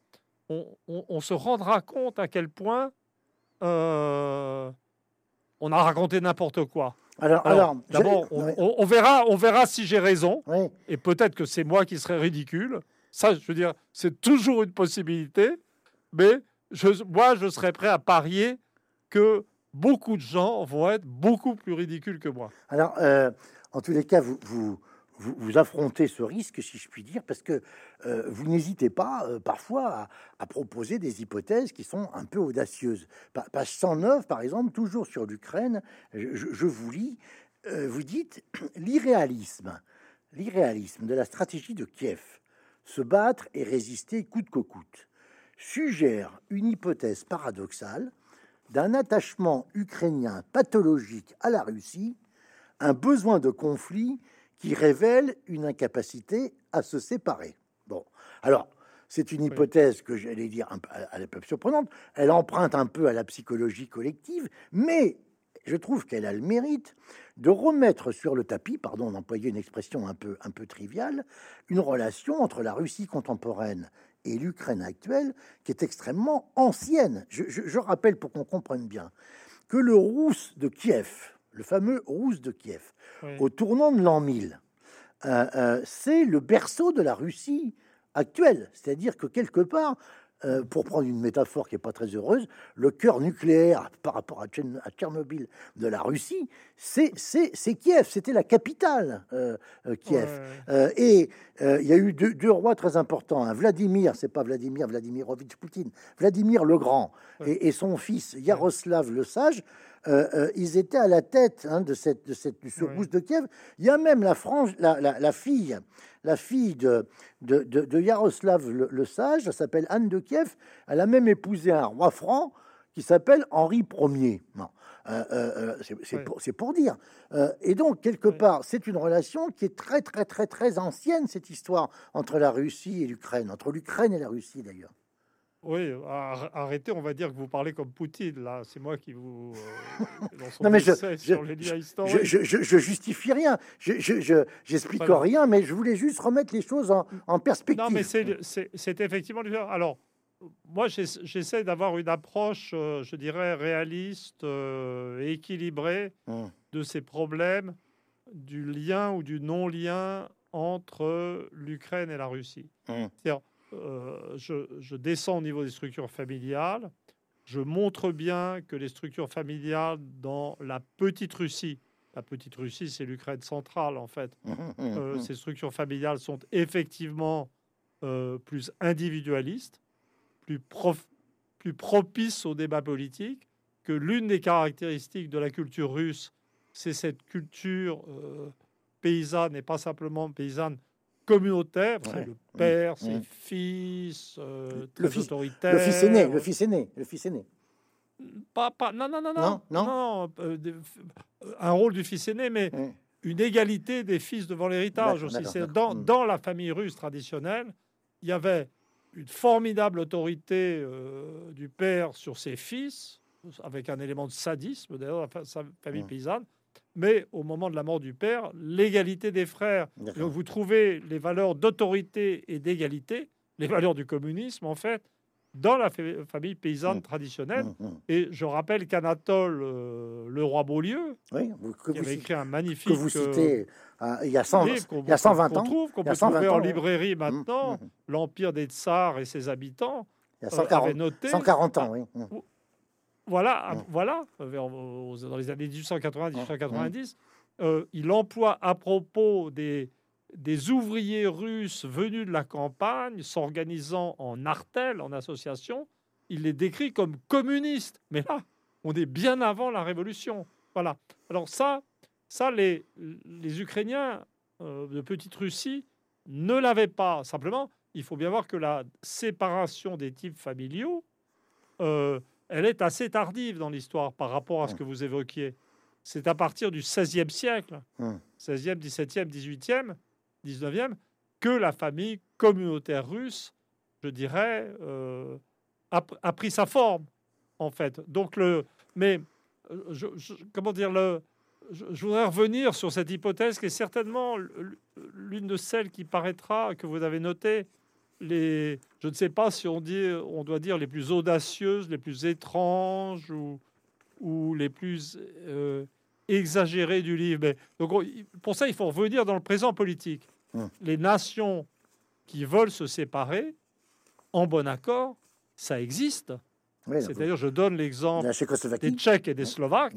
on, se rendra compte à quel point euh, on a raconté n'importe quoi. Alors, alors, d'abord, on, verra, on verra si j'ai raison, et peut-être que c'est moi qui serai ridicule. Ça, je veux dire, c'est toujours une possibilité mais moi, je serais prêt à parier que beaucoup de gens vont être beaucoup plus ridicules que moi. Alors, euh, en tous les cas, vous, vous, affrontez ce risque, si je puis dire, parce que euh, vous n'hésitez pas euh, parfois à, proposer des hypothèses qui sont un peu audacieuses. Page 109, par exemple, toujours sur l'Ukraine, je, je, vous lis, vous dites l'irréalisme, l'irréalisme de la stratégie de Kiev, se battre et résister coûte que coûte suggère une hypothèse paradoxale d'un attachement ukrainien pathologique à la Russie, un besoin de conflit qui révèle une incapacité à se séparer. Bon, alors, c'est une hypothèse que j'allais dire un peu, surprenante. Elle emprunte un peu à la psychologie collective, mais je trouve qu'elle a le mérite de remettre sur le tapis, pardon d'employer une expression un peu, un peu triviale, une relation entre la Russie contemporaine et l'Ukraine actuelle, qui est extrêmement ancienne. Je, rappelle pour qu'on comprenne bien que le Rousse de Kiev, le fameux Rousse de Kiev, au tournant de l'an 1000, euh, euh, c'est le berceau de la Russie actuelle. C'est-à-dire que quelque part, euh, pour prendre une métaphore qui n'est pas très heureuse, le cœur nucléaire par rapport à, Tchernobyl de la Russie, c'est Kiev, c'était la capitale, euh, euh, Kiev. et il y a eu deux, rois très importants, un Vladimir, c'est pas Vladimir Vladimirovitch Poutine, Vladimir le Grand, et, son fils Yaroslav le Sage. Ils étaient à la tête hein, de cette, de cette du secousse de Kiev. Il y a même la, frange, la, la fille la fille de, de, de, Yaroslav le, Sage, elle s'appelle Anne de Kiev. Elle a même épousé un roi franc qui s'appelle Henri Ier. Non. Euh, euh, euh, c'est pour, dire. et donc, quelque part, c'est une relation qui est très, très, très, très ancienne, cette histoire entre la Russie et l'Ukraine, entre l'Ukraine et la Russie d'ailleurs. Oui, arrêtez, on va dire que vous parlez comme Poutine, là. C'est moi qui vous. Euh, non, mais je, je, justifie rien. Je, j'explique rien, mais je voulais juste remettre les choses en, perspective. Non, mais c'est effectivement. Alors, moi, j'essaie d'avoir une approche, euh, je dirais, réaliste euh, et équilibrée hum. de ces problèmes du lien ou du non-lien entre l'Ukraine et la Russie. Hum. Euh, je, descends au niveau des structures familiales. Je montre bien que les structures familiales dans la petite Russie, la petite Russie, c'est l'Ukraine centrale en fait, mmh, mmh, euh, mmh. ces structures familiales sont effectivement euh, plus individualistes, plus, plus propices au débat politique, que l'une des caractéristiques de la culture russe, c'est cette culture paysanne et pas simplement paysanne communautaire. Le père, ses fils, euh, le fils autoritaire. Le fils aîné, le fils aîné, le fils aîné. Pas, pas, non, non, non, non, non, euh, un rôle du fils aîné, mais une égalité des fils devant l'héritage aussi. C'est dans, mmh. dans la famille russe traditionnelle, il y avait une formidable autorité euh, du père sur ses fils, avec un élément de sadisme d'ailleurs, sa famille paysanne mais au moment de la mort du père, l'égalité des frères. Donc vous trouvez les valeurs d'autorité et d'égalité, les valeurs du communisme en fait, dans la famille paysanne mmh. traditionnelle. Mmh, mmh. Et je rappelle qu'Anatole, euh, le roi Beaulieu, oui, qui avait écrit un magnifique... Que vous citez euh, il, y a 100, il y a 120 ans. Qu'on peut trouver en librairie maintenant, l'Empire des Tsars et ses habitants. Il y a 140, euh, noté, 140 ans, oui. Voilà, voilà, dans les années 1890-1890, euh, il emploie à propos des, des ouvriers russes venus de la campagne, s'organisant en artèle, en association, il les décrit comme communistes. Mais là, on est bien avant la révolution. Voilà. Alors ça, ça les, les Ukrainiens euh, de Petite Russie ne l'avaient pas. Simplement, il faut bien voir que la séparation des types familiaux euh, elle est assez tardive dans l'histoire par rapport à ce que vous évoquiez. C'est à partir du XVIe siècle, XVIe, XVIIe, XVIIIe, XIXe, que la famille communautaire russe, je dirais, euh, a, pris sa forme, en fait. Donc, le, mais, je, comment dire, le, je, voudrais revenir sur cette hypothèse qui est certainement l'une de celles qui paraîtra, que vous avez notées, les, je ne sais pas si on dit, on doit dire les plus audacieuses, les plus étranges ou, ou les plus euh, exagérées du livre. Mais, donc, pour ça, il faut revenir dans le présent politique. Hum. Les nations qui veulent se séparer, en bon accord, ça existe. C'est-à-dire, je donne l'exemple des Tchèques et des Slovaques,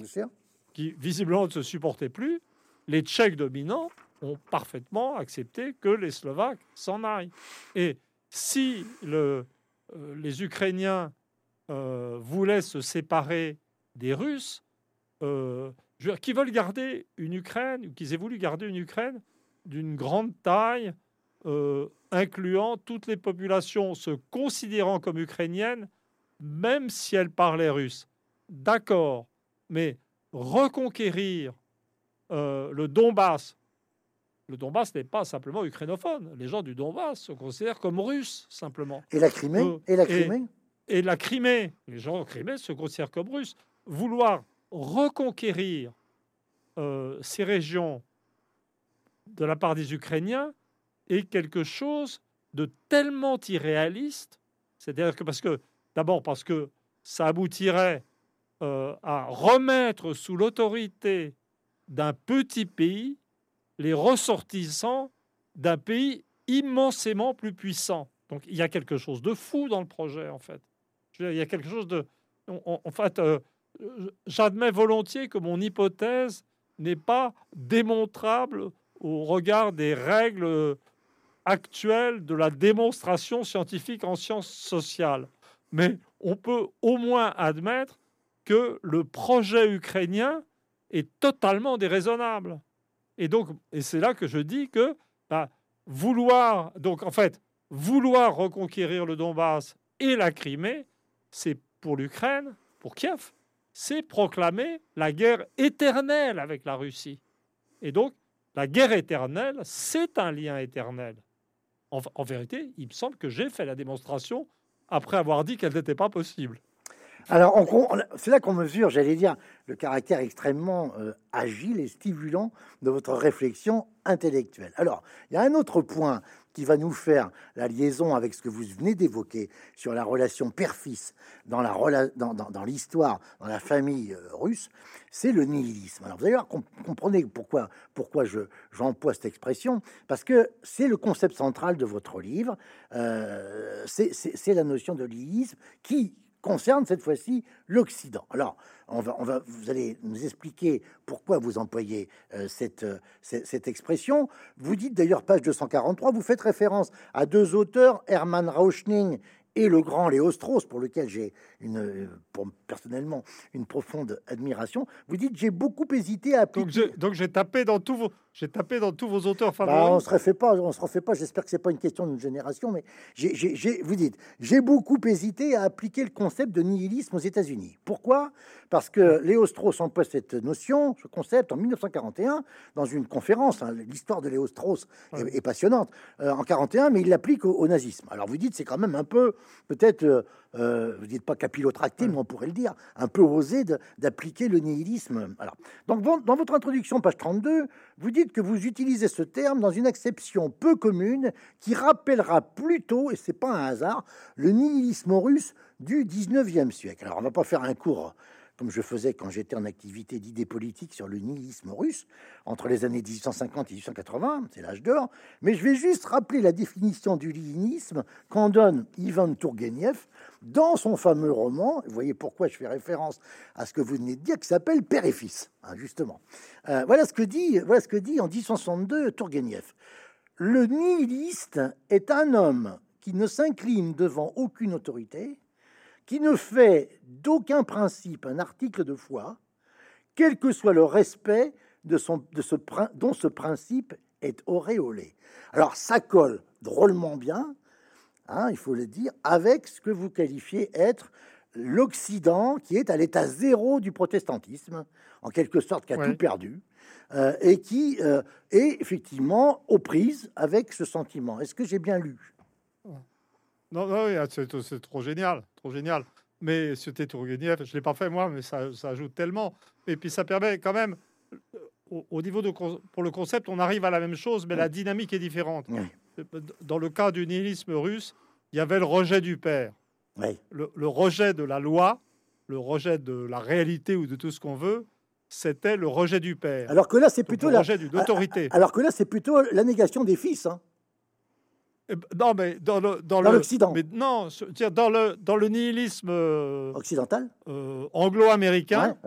qui visiblement ne se supportaient plus. Les Tchèques dominants ont parfaitement accepté que les Slovaques s'en aillent. Et si euh, les Ukrainiens euh, voulaient se séparer des Russes, euh, qui veulent garder une Ukraine, ou qu'ils aient voulu garder une Ukraine d'une grande taille, incluant toutes les populations se considérant comme ukrainiennes, même si elles parlaient russe. D'accord, mais reconquérir le Donbass le Donbass n'est pas simplement ukrainophone. Les gens du Donbass se considèrent comme russes, simplement. Et la Crimée euh, Et la Crimée et, la Crimée. Les gens de Crimée se considèrent comme russes. Vouloir reconquérir euh, ces régions de la part des Ukrainiens est quelque chose de tellement irréaliste. C'est-à-dire que parce que, d'abord parce que ça aboutirait euh, à remettre sous l'autorité d'un petit pays les ressortissants d'un pays immensément plus puissant. Donc il y a quelque chose de fou dans le projet, en fait. il y a quelque chose de... En, fait, euh, j'admets volontiers que mon hypothèse n'est pas démontrable au regard des règles actuelles de la démonstration scientifique en sciences sociales. Mais on peut au moins admettre que le projet ukrainien est totalement déraisonnable. Et donc, et c'est là que je dis que bah, vouloir, donc en fait, vouloir reconquérir le Donbass et la Crimée, c'est pour l'Ukraine, pour Kiev, c'est proclamer la guerre éternelle avec la Russie. Et donc, la guerre éternelle, c'est un lien éternel. En, vérité, il me semble que j'ai fait la démonstration après avoir dit qu'elle n'était pas possible. Alors, c'est là qu'on mesure, j'allais dire, le caractère extrêmement euh, agile et stimulant de votre réflexion intellectuelle. Alors, il y a un autre point qui va nous faire la liaison avec ce que vous venez d'évoquer sur la relation père-fils dans l'histoire, dans, la famille euh, russe, c'est le nihilisme. Alors, vous allez voir, comprenez pourquoi, pourquoi je, j'emploie cette expression, parce que c'est le concept central de votre livre, euh, c'est la notion de nihilisme qui, concerne cette fois-ci l'Occident. Alors, on va, on va, vous allez nous expliquer pourquoi vous employez euh, cette, euh, cette, cette, expression. Vous dites d'ailleurs, page 243, vous faites référence à deux auteurs, Hermann Rauschning et le grand Léo Strauss, pour lequel j'ai une, pour, personnellement une profonde admiration. Vous dites j'ai beaucoup hésité à appliquer. Donc j'ai tapé dans tous vos j'ai tapé dans tous vos auteurs bah, on se refait pas, on se refait pas. J'espère que c'est pas une question d'une génération, mais j'ai, vous dites j'ai beaucoup hésité à appliquer le concept de nihilisme aux États-Unis. Pourquoi? Parce que Léo Strauss emploie cette notion, ce concept en 1941 dans une conférence. Hein. L'histoire de Léo Strauss est, passionnante euh, en 41, mais il l'applique au, nazisme. Alors vous dites c'est quand même un peu peut-être euh, euh, vous dites pas capillotracté, mais on pourrait le dire, un peu osé d'appliquer le nihilisme. Alors, donc, dans votre introduction, page 32, vous dites que vous utilisez ce terme dans une acception peu commune qui rappellera plutôt, et c'est pas un hasard, le nihilisme russe du 19e siècle. Alors, on va pas faire un cours comme je faisais quand j'étais en activité d'idées politiques sur le nihilisme russe, entre les années 1850 et 1880, c'est l'âge d'or, mais je vais juste rappeler la définition du nihilisme qu'en donne Ivan Tourgueniev dans son fameux roman, vous voyez pourquoi je fais référence à ce que vous venez de dire, qui s'appelle Père et Fils, hein, justement. Euh, voilà, ce que dit, voilà ce que dit en 1862 Tourgueniev. Le nihiliste est un homme qui ne s'incline devant aucune autorité, qui ne fait d'aucun principe un article de foi, quel que soit le respect de son, de ce, dont ce principe est auréolé. Alors ça colle drôlement bien, hein, il faut le dire, avec ce que vous qualifiez être l'Occident qui est à l'état zéro du protestantisme, en quelque sorte qui a tout perdu, euh, et qui euh, est effectivement aux prises avec ce sentiment. Est-ce que j'ai bien lu? Non, non c'est trop génial, trop génial. Mais c'était Tourgueniev, je l'ai pas fait moi, mais ça, ajoute tellement. Et puis ça permet quand même, au, niveau de pour le concept, on arrive à la même chose, mais la dynamique est différente. Dans le cas du nihilisme russe, il y avait le rejet du père, le, le, rejet de la loi, le rejet de la réalité ou de tout ce qu'on veut. C'était le rejet du père. Alors que là, c'est plutôt le rejet d'une autorité. Alors que là, c'est plutôt la négation des fils. Hein. Eh ben, non, mais dans le dans, l'Occident. Mais non, dans le dans le nihilisme euh, occidental, euh, anglo-américain,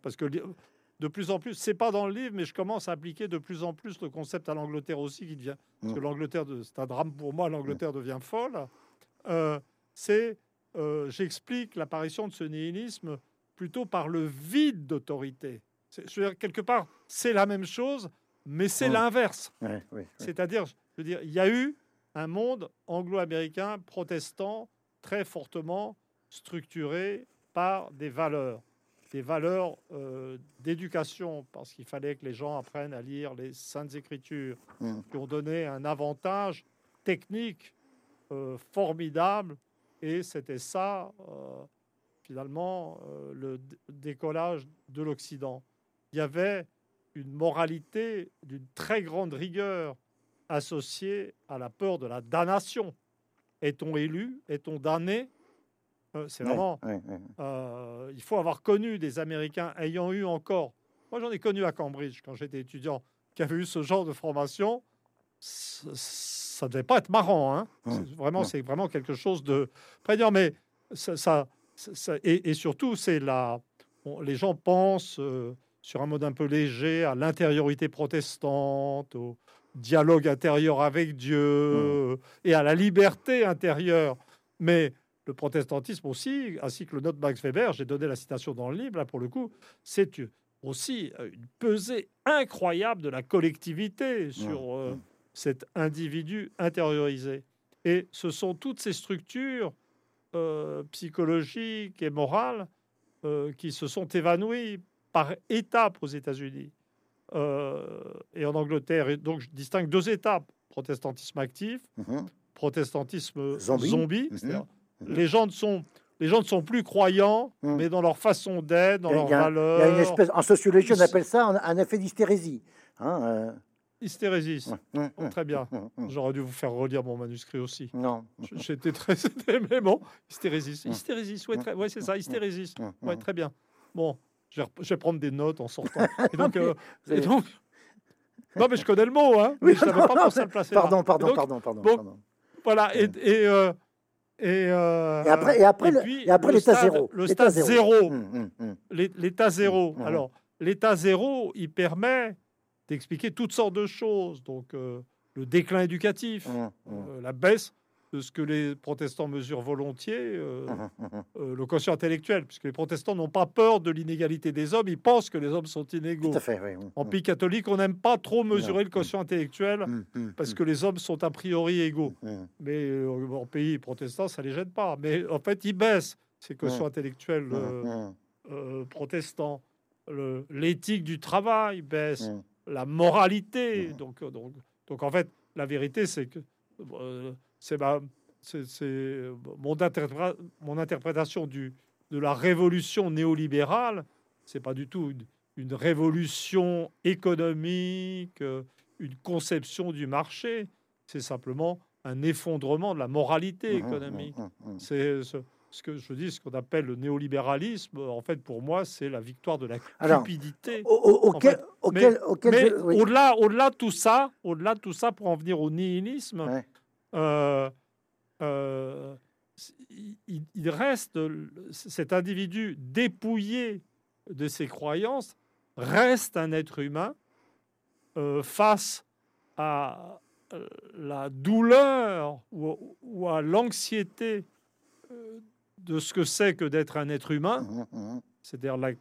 parce que de plus en plus, c'est pas dans le livre, mais je commence à appliquer de plus en plus le concept à l'Angleterre aussi, qui devient parce que mm. l'Angleterre, c'est un drame pour moi, l'Angleterre devient folle. Euh, c'est j'explique l'apparition de ce nihilisme plutôt par le vide d'autorité. Quelque part, c'est la même chose, mais c'est mm. l'inverse. C'est-à-dire, je veux dire, il y a eu un monde anglo-américain protestant très fortement structuré par des valeurs, des valeurs euh, d'éducation, parce qu'il fallait que les gens apprennent à lire les saintes écritures, mm. qui ont donné un avantage technique euh, formidable, et c'était ça, euh, finalement, le décollage de l'Occident. Il y avait une moralité d'une très grande rigueur associé à la peur de la damnation. Est-on élu? Est-on damné? Euh, C'est vraiment. Euh, il faut avoir connu des Américains ayant eu encore. Moi, j'en ai connu à Cambridge quand j'étais étudiant, qui avaient eu ce genre de formation. ça devait pas être marrant. Hein. Vraiment, c'est vraiment quelque chose de prégnant. Mais ça, ça, et, surtout, c'est la. les gens pensent euh, sur un mode un peu léger à l'intériorité protestante, au dialogue intérieur avec Dieu et à la liberté intérieure. Mais le protestantisme aussi, ainsi que le note Max Weber, j'ai donné la citation dans le livre, là pour le coup, c'est aussi une pesée incroyable de la collectivité sur euh, cet individu intériorisé. Et ce sont toutes ces structures euh, psychologiques et morales euh, qui se sont évanouies par étapes aux États-Unis et en Angleterre. Et donc, je distingue deux étapes protestantisme actif, mhm. protestantisme zombie, mhm. Les gens ne sont les gens ne sont plus croyants, mais dans leur façon d'être, dans leurs valeurs. Il y a une espèce, en sociologie, on appelle ça un, effet d'hystérésie. Hein, euh. Hystérésie. Oh, très bien. J'aurais dû vous faire relire mon manuscrit aussi. Non. J'étais très. Mais bon, hystérésie. Hystérésie, ouais c'est ça, hystérésie. Ouais, très bien. Bon, je vais, prendre des notes en sortant. Et donc, euh, donc... Non, mais je connais le mot, hein. Oui, je pas pensé à le placer. Pardon, pardon, pardon, pardon, pardon. Voilà, et, et euh, euh, et, après, et après, et après l'état zéro. Le stade zéro. Hum, hum, hum. L'état zéro. Alors, l'état zéro, il permet d'expliquer toutes sortes de choses. Donc, euh, le déclin éducatif, euh, la baisse de ce que les protestants mesurent volontiers, euh, hum, euh, le quotient intellectuel, puisque les protestants n'ont pas peur de l'inégalité des hommes, ils pensent que les hommes sont inégaux. Tout à fait, En pays catholique, on n'aime pas trop mesurer le quotient intellectuel, parce que les hommes sont a priori égaux. Mais euh, en pays protestant, ça les gêne pas. Mais en fait, ils baissent ces quotients intellectuels protestants. L'éthique du travail baisse, la moralité. Donc, donc, donc, en fait, la vérité, c'est que c'est mon, mon, interprétation du, de la révolution néolibérale. C'est pas du tout une, révolution économique, euh, une conception du marché. C'est simplement un effondrement de la moralité mmh, mmh, économique. Mmh, c'est ce, que je dis, ce qu'on appelle le néolibéralisme. En fait, pour moi, c'est la victoire de la cupidité. mais, au-delà, au-delà de tout ça, au-delà de tout ça, pour en venir au nihilisme. Euh, euh, il, reste cet individu dépouillé de ses croyances reste un être humain euh, face à la douleur ou, à l'anxiété de ce que c'est que d'être un être humain. Mmh, mmh, mmh. C'est-à-dire, la...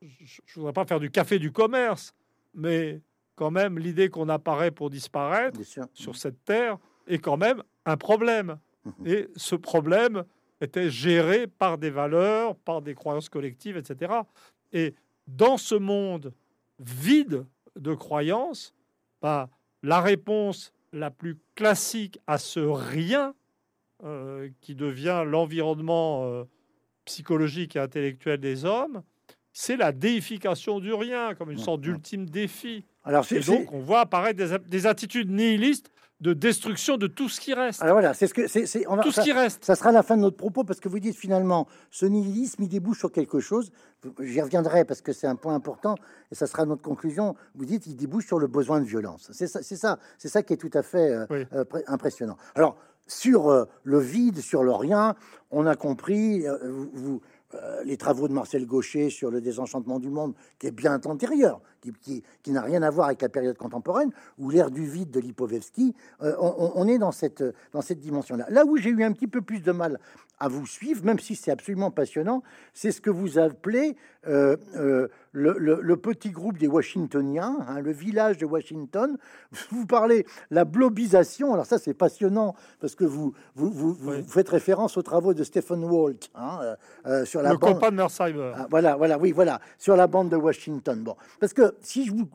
je ne voudrais pas faire du café du commerce, mais quand même l'idée qu'on apparaît pour disparaître sur cette terre est quand même un problème. Mhm. Et ce problème était géré par des valeurs, par des croyances collectives, etc. Et dans ce monde vide de croyances, bah, la réponse la plus classique à ce rien euh, qui devient l'environnement euh, psychologique et intellectuel des hommes, c'est la déification du rien, comme une sorte d'ultime défi. Alors, et donc, on voit apparaître des, des attitudes nihilistes de destruction de tout ce qui reste. Alors voilà, c'est ce que c'est. Tout ce qui reste. Ça sera la fin de notre propos parce que vous dites finalement, ce nihilisme, il débouche sur quelque chose. J'y reviendrai parce que c'est un point important et ça sera notre conclusion. Vous dites, il débouche sur le besoin de violence. C'est ça, c'est ça, c'est ça qui est tout à fait euh, euh, impressionnant. Alors sur euh, le vide, sur le rien, on a compris. vous euh, les travaux de Marcel Gaucher sur le désenchantement du monde, qui est bien antérieur, qui, n'a rien à voir avec la période contemporaine, ou l'ère du vide de Lipovetsky, euh, on, est dans cette, dans cette dimension-là. Là où j'ai eu un petit peu plus de mal à vous suivre, même si c'est absolument passionnant, c'est ce que vous appelez euh, euh, le, petit groupe des Washingtoniens, hein, le village de Washington. Vous parlez la blobisation. Alors ça, c'est passionnant parce que vous vous, vous, faites référence aux travaux de Stephen Walt hein, euh, sur la le bande. de ah, voilà, voilà, oui, voilà, sur la bande de Washington. Bon, parce que si je vous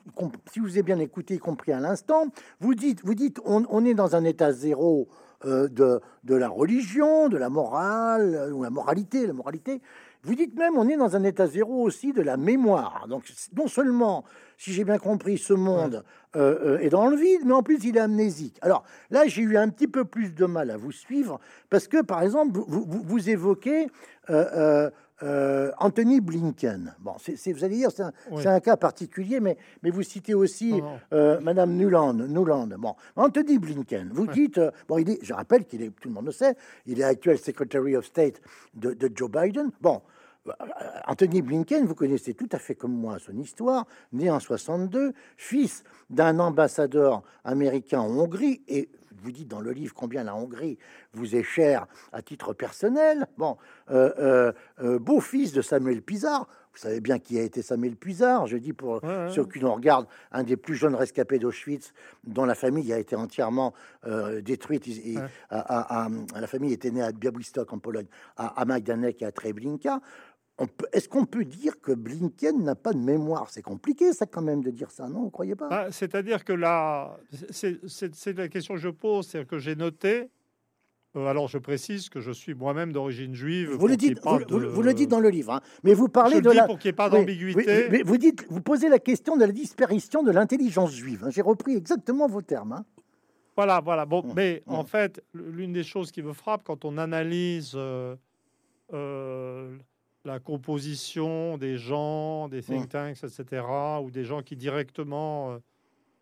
si vous ai bien écouté, compris à l'instant, vous dites vous dites on, on est dans un état zéro euh, de, de, la religion, de la morale, euh, ou la moralité, la moralité. Vous dites même, on est dans un état zéro aussi de la mémoire. Donc, non seulement, si j'ai bien compris, ce monde euh, est dans le vide, mais en plus, il est amnésique. Alors là, j'ai eu un petit peu plus de mal à vous suivre, parce que, par exemple, vous, vous, évoquez euh, Anthony Blinken. Bon, c'est, vous allez dire, c'est un, cas particulier, mais, mais vous citez aussi euh, Madame Nuland. Nuland. Bon, Anthony Blinken, vous dites, euh, bon, il est, je rappelle qu'il est, tout le monde le sait, il est actuel Secretary of State de, de Joe Biden. Bon, Anthony Blinken, vous connaissez tout à fait comme moi son histoire, né en 62, fils d'un ambassadeur américain en Hongrie, et vous dites dans le livre combien la Hongrie vous est chère à titre personnel. Bon, euh, euh, euh, beau-fils de Samuel Pizarre. Vous savez bien qui a été Samuel Pizarre. Je dis pour ceux qui nous regardent, un des plus jeunes rescapés d'Auschwitz, dont la famille a été entièrement détruite. la famille était née à Białystok en Pologne, à, à Majdanek et à Treblinka. Est-ce qu'on peut dire que Blinken n'a pas de mémoire? C'est compliqué, ça, quand même, de dire ça, non Vous croyez pas? Bah, C'est-à-dire que là, c'est la question que je pose, c'est que j'ai noté. Euh, alors, je précise que je suis moi-même d'origine juive. Vous le, dites, vous, le dites dans le livre, hein. mais vous parlez de la. pour qu'il n'y ait pas d'ambiguïté. vous dites, vous posez la question de la disparition de l'intelligence juive. Hein. J'ai repris exactement vos termes. Hein. Voilà, voilà. Bon, mmh, mais en mmh. fait, l'une des choses qui me frappe quand on analyse euh, euh, la composition des gens, des think tanks, etc., ou des gens qui directement euh,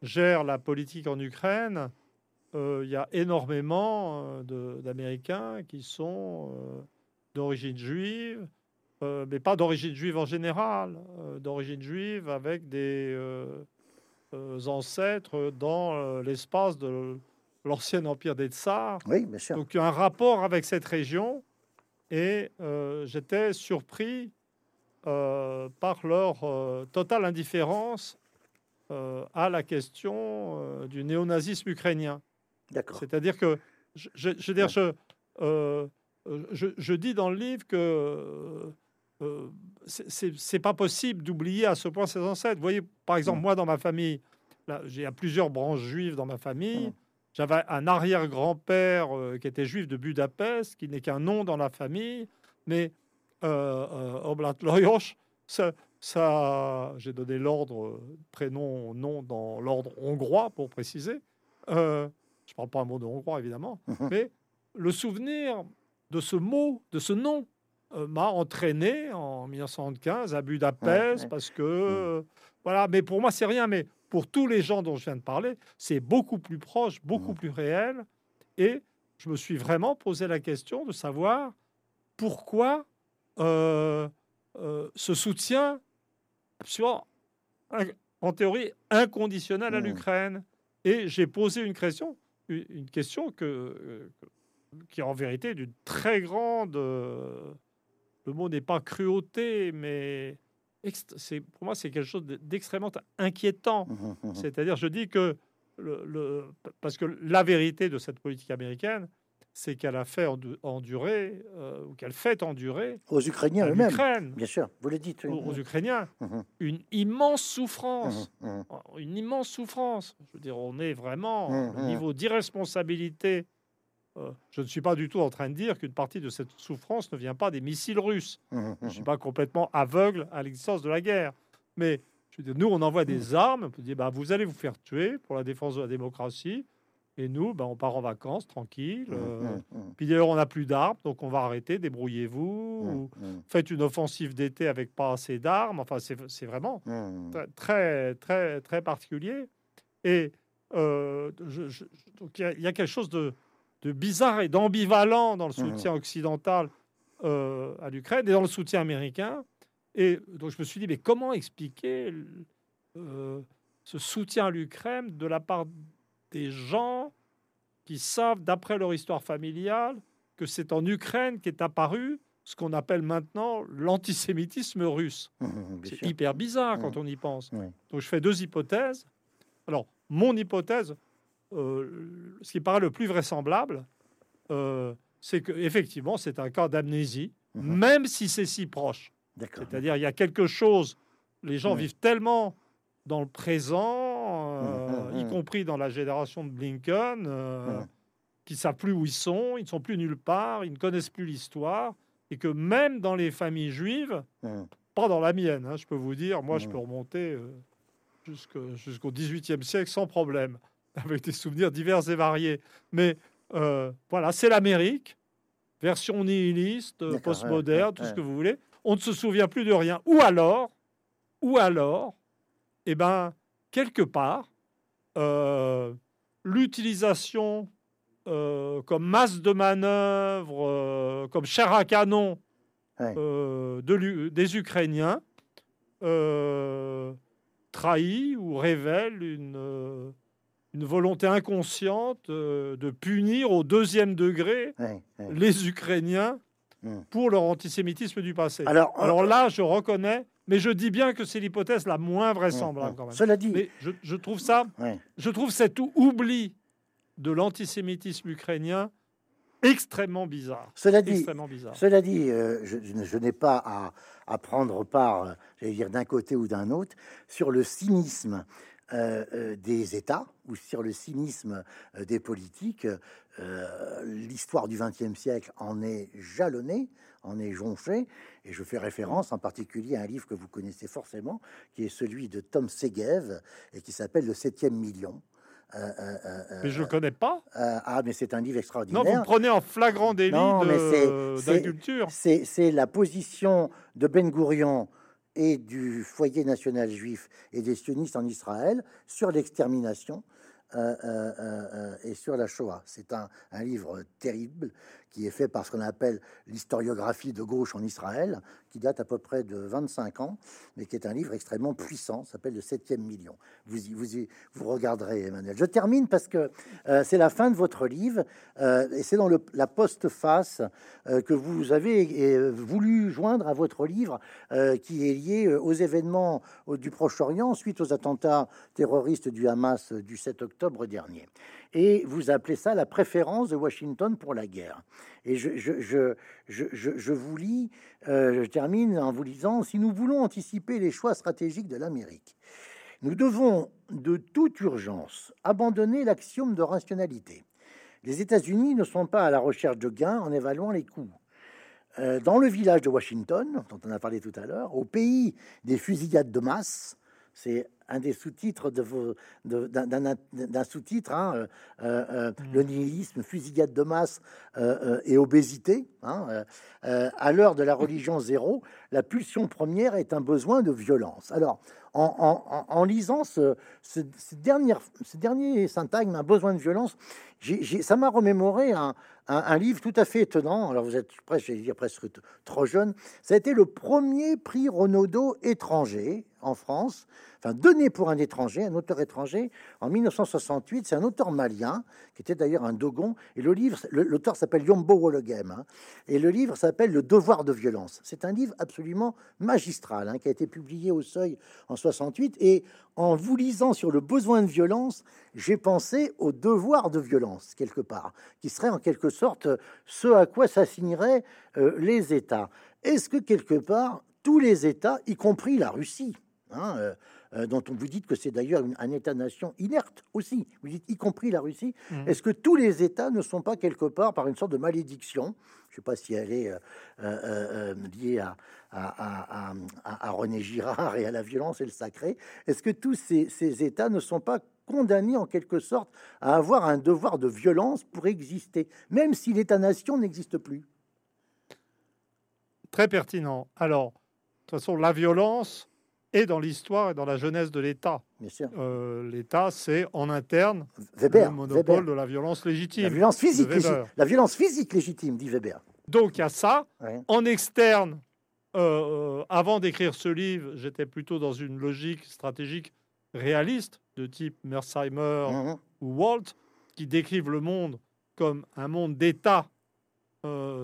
gèrent la politique en Ukraine, euh, il y a énormément euh, d'Américains qui sont d'origine juive, mais pas d'origine juive en général, d'origine juive avec des ancêtres dans l'espace de l'ancien empire des Tsars. Oui, bien sûr. Donc il y a un rapport avec cette région et euh, j'étais surpris euh, par leur euh, totale indifférence à la question du néonazisme ukrainien. D'accord. C'est-à-dire que je, je, je, je, dis dans le livre que c'est pas possible d'oublier à ce point ses ancêtres. Vous voyez, par exemple, moi dans ma famille, j'ai plusieurs branches juives dans ma famille. J'avais un arrière-grand-père euh, qui était juif de Budapest, qui n'est qu'un nom dans la famille, mais euh, euh Oblat ça, ça j'ai donné l'ordre, euh, prénom, nom dans l'ordre hongrois pour préciser. je ne parle pas un mot de hongrois évidemment, mais le souvenir de ce mot, de ce nom, m'a entraîné en 1975 à Budapest parce que mhm. voilà. Mais pour moi c'est rien, mais pour tous les gens dont je viens de parler, c'est beaucoup plus proche, beaucoup mmh. plus réel. Et je me suis vraiment posé la question de savoir pourquoi euh, euh, ce soutien absolument, en théorie, inconditionnel à mmh. l'Ukraine. Et j'ai posé une question, une question que, euh, qui est en vérité d'une très grande, le mot n'est pas cruauté, mais pour moi c'est quelque chose d'extrêmement inquiétant. Mmh, mmh, mmh. C'est-à-dire, je dis que le, parce que la vérité de cette politique américaine, c'est qu'elle a fait endurer euh, ou qu'elle fait endurer aux Ukrainiens eux-mêmes. Bien sûr, vous le dites. Aux, Ukrainiens, une immense souffrance, une immense souffrance. Je veux dire, on est vraiment au niveau d'irresponsabilité euh, je ne suis pas du tout en train de dire qu'une partie de cette souffrance ne vient pas des missiles russes. Mmh, mmh, je ne suis mmh. pas complètement aveugle à l'existence de la guerre. Mais je veux dire, nous, on envoie des armes, on peut dire, bah, vous allez vous faire tuer pour la défense de la démocratie. Et nous, bah, on part en vacances tranquille. Euh, puis d'ailleurs, on n'a plus d'armes, donc on va arrêter, débrouillez-vous. Faites une offensive d'été avec pas assez d'armes. Enfin, c'est vraiment très, très, très particulier. Et euh, il y, a quelque chose de, de bizarre et d'ambivalent dans le mmh. soutien occidental euh, à l'Ukraine et dans le soutien américain. Et donc je me suis dit, mais comment expliquer euh, ce soutien à l'Ukraine de la part des gens qui savent, d'après leur histoire familiale, que c'est en Ukraine qu'est apparu ce qu'on appelle maintenant l'antisémitisme russe? Mmh, mmh, c'est hyper bizarre quand on y pense. Donc je fais deux hypothèses. Alors, mon hypothèse, euh, ce qui paraît le plus vraisemblable, euh, c'est qu'effectivement, c'est un cas d'amnésie, mhm. même si c'est si proche. C'est-à-dire, il y a quelque chose, les gens vivent tellement dans le présent, euh, mhm, y mhm. compris dans la génération de Blinken, qu'ils ne savent plus où ils sont, ils ne sont plus nulle part, ils ne connaissent plus l'histoire, et que même dans les familles juives, pas dans la mienne, hein, je peux vous dire, moi je peux remonter jusqu'au 18e siècle sans problème. avec des souvenirs divers et variés. Mais euh, voilà, c'est l'Amérique, version nihiliste, postmoderne, tout ce que vous voulez. on ne se souvient plus de rien. Ou alors, ou alors, eh ben, quelque part, euh, l'utilisation euh, comme masse de manœuvre, comme chair à canon de, des Ukrainiens, trahit ou révèle une, une volonté inconsciente de punir au deuxième degré les Ukrainiens hmm. pour leur antisémitisme du passé. Alors, Alors là, je reconnais mais je dis bien que c'est l'hypothèse la moins vraisemblable. Quand même. Cela dit, mais je, trouve ça, je trouve cet oubli de l'antisémitisme ukrainien extrêmement bizarre. Cela dit, bizarre. Cela dit euh, je, n'ai pas à, prendre part, euh, j'allais dire d'un côté ou d'un autre, sur le cynisme euh, des États ou sur le cynisme des politiques. L'histoire du XXe siècle en est jalonnée en est jonché. Et je fais référence en particulier à un livre que vous connaissez forcément, qui est celui de Tom Segev et qui s'appelle Le septième million. Euh, euh, euh, mais je ne connais pas. ah, mais c'est un livre extraordinaire. Non, vous prenez en flagrant délit d'agriculture. C'est la position de Ben Gourion et du foyer national juif et des sionistes en Israël sur l'extermination et sur la Shoah. C'est un, un, livre terrible qui est fait par ce qu'on appelle l'historiographie de gauche en Israël, qui date à peu près de 25 ans, mais qui est un livre extrêmement puissant, s'appelle Le Septième Million. Vous y, vous regarderez, Emmanuel. Je termine parce que euh, c'est la fin de votre livre, euh, et c'est dans la postface euh, que vous avez voulu joindre à votre livre, qui est lié aux événements du Proche-Orient suite aux attentats terroristes du Hamas du 7 octobre dernier et vous appelez ça la préférence de Washington pour la guerre. Et je, vous lis, euh, je termine en vous lisant, si nous voulons anticiper les choix stratégiques de l'Amérique, nous devons de toute urgence abandonner l'axiome de rationalité. Les États-Unis ne sont pas à la recherche de gains en évaluant les coûts. Euh, dans le village de Washington, dont on a parlé tout à l'heure, au pays des fusillades de masse, c'est un des sous-titres de d'un sous-titre, hein, euh, euh, euh, le nihilisme, fusillade de masse et obésité. Hein, à l'heure de la religion zéro, la pulsion première est un besoin de violence. Alors, en, lisant ce, dernier, ce dernier syntagme, un besoin de violence, ça m'a remémoré un, un, livre tout à fait étonnant. Alors, vous êtes presque, dire presque trop jeune. Ça a été le premier prix Renaudot étranger en France enfin donné pour un étranger, un auteur étranger, en 1968. C'est un auteur malien, qui était d'ailleurs un Dogon, et le livre, l'auteur s'appelle Yombo Wologem, hein. et le livre s'appelle Le devoir de violence. C'est un livre absolument magistral, hein, qui a été publié au Seuil en 68, et en vous lisant sur le besoin de violence, j'ai pensé au devoir de violence, quelque part, qui serait en quelque sorte ce à quoi s'assigneraient euh, les États. Est-ce que quelque part, tous les États, y compris la Russie, hein, euh, euh, dont on vous dit que c'est d'ailleurs un État-nation inerte aussi, vous dites y compris la Russie. Mmh. Est-ce que tous les États ne sont pas quelque part par une sorte de malédiction Je ne sais pas si elle est euh, euh, liée à, à, René Girard et à la violence et le sacré. Est-ce que tous ces, ces États ne sont pas condamnés en quelque sorte à avoir un devoir de violence pour exister, même si l'État-nation n'existe plus? Très pertinent. Alors, de toute façon, la violence, et dans l'histoire et dans la jeunesse de l'État. Euh, L'État, c'est en interne Weber, le monopole de la violence légitime. La violence physique, la violence physique légitime, dit Weber. Donc il y a ça. En externe, euh, euh, avant d'écrire ce livre, j'étais plutôt dans une logique stratégique réaliste de type Mersheimer mhm. ou Walt, qui décrivent le monde comme un monde d'État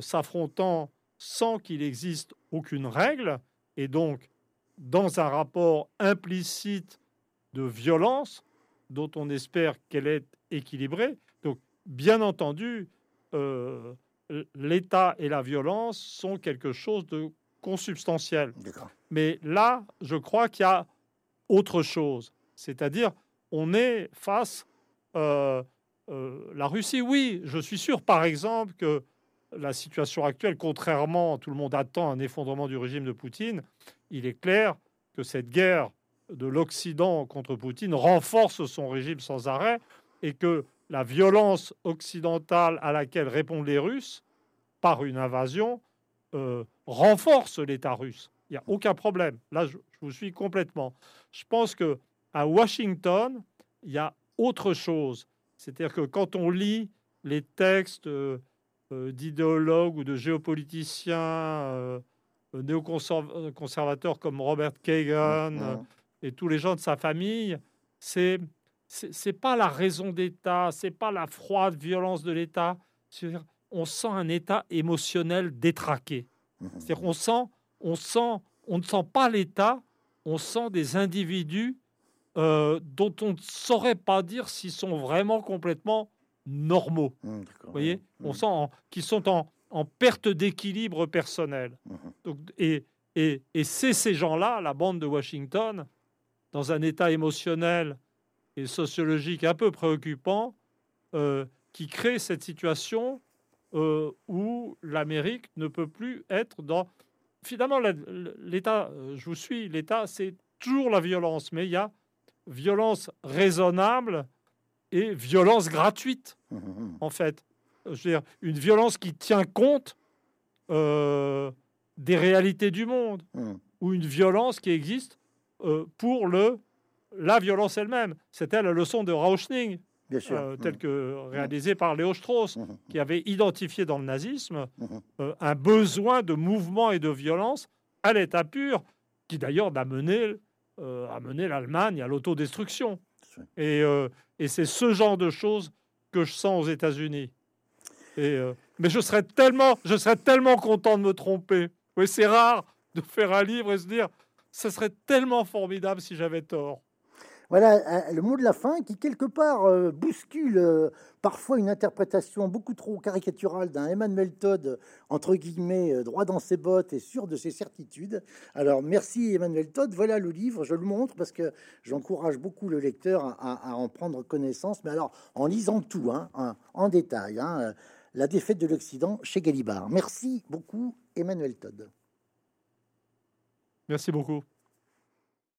s'affrontant sans qu'il existe aucune règle, et donc dans un rapport implicite de violence dont on espère qu'elle est équilibrée. Donc, bien entendu, euh, l'État et la violence sont quelque chose de consubstantiel. Mais là, je crois qu'il y a autre chose. C'est-à-dire, on est face... Euh, euh, la Russie, oui, je suis sûr, par exemple, que la situation actuelle, contrairement, tout le monde attend un effondrement du régime de Poutine, il est clair que cette guerre de l'Occident contre Poutine renforce son régime sans arrêt et que la violence occidentale à laquelle répondent les Russes par une invasion euh, renforce l'État russe. Il n'y a aucun problème. Là, je, vous suis complètement. Je pense que à Washington, il y a autre chose. C'est-à-dire que quand on lit les textes euh, euh, d'idéologues ou de géopoliticiens néoconservateurs comme Robert Kagan mmh, mmh. et tous les gens de sa famille, c'est c'est pas la raison d'État, c'est pas la froide violence de l'État. On sent un état émotionnel détraqué. Mmh, C'est-à-dire qu'on sent on, sent, on ne sent pas l'État, on sent des individus euh, dont on ne saurait pas dire s'ils sont vraiment complètement normaux. Mmh, Vous voyez, on mmh. sent qu'ils sont en, en perte d'équilibre personnel. Donc, et, et, et c'est ces gens-là, la bande de Washington, dans un état émotionnel et sociologique un peu préoccupant, euh, qui crée cette situation euh, où l'Amérique ne peut plus être dans finalement, l'État, euh, je vous suis, l'État, c'est toujours la violence, mais il y a violence raisonnable et violence gratuite, mmh, mmh. en fait. Je veux dire, une violence qui tient compte euh, des réalités du monde, ou une violence qui existe euh, pour le, la violence elle-même. C'était la leçon de Rauschning, euh, tel mmh. que réalisé par Léo Strauss, mmh, mmh. qui avait identifié dans le nazisme euh, un besoin de mouvement et de violence à l'état pur, qui d'ailleurs a mené, euh, a mené l'Allemagne à l'autodestruction. Et, et c'est ce genre de choses que je sens aux États-Unis. Et, mais je serais tellement, je serais tellement content de me tromper. Oui, c'est rare de faire un livre et se dire, ce serait tellement formidable si j'avais tort. Voilà le mot de la fin qui, quelque part, euh, bouscule euh, parfois une interprétation beaucoup trop caricaturale d'un Emmanuel Todd, entre guillemets, euh, droit dans ses bottes et sûr de ses certitudes. Alors, merci Emmanuel Todd. Voilà le livre, je le montre parce que j'encourage beaucoup le lecteur à, en prendre connaissance, mais alors en lisant tout, hein, en détail. Hein, la défaite de l'Occident chez Galibard. Merci beaucoup, Emmanuel Todd. Merci beaucoup.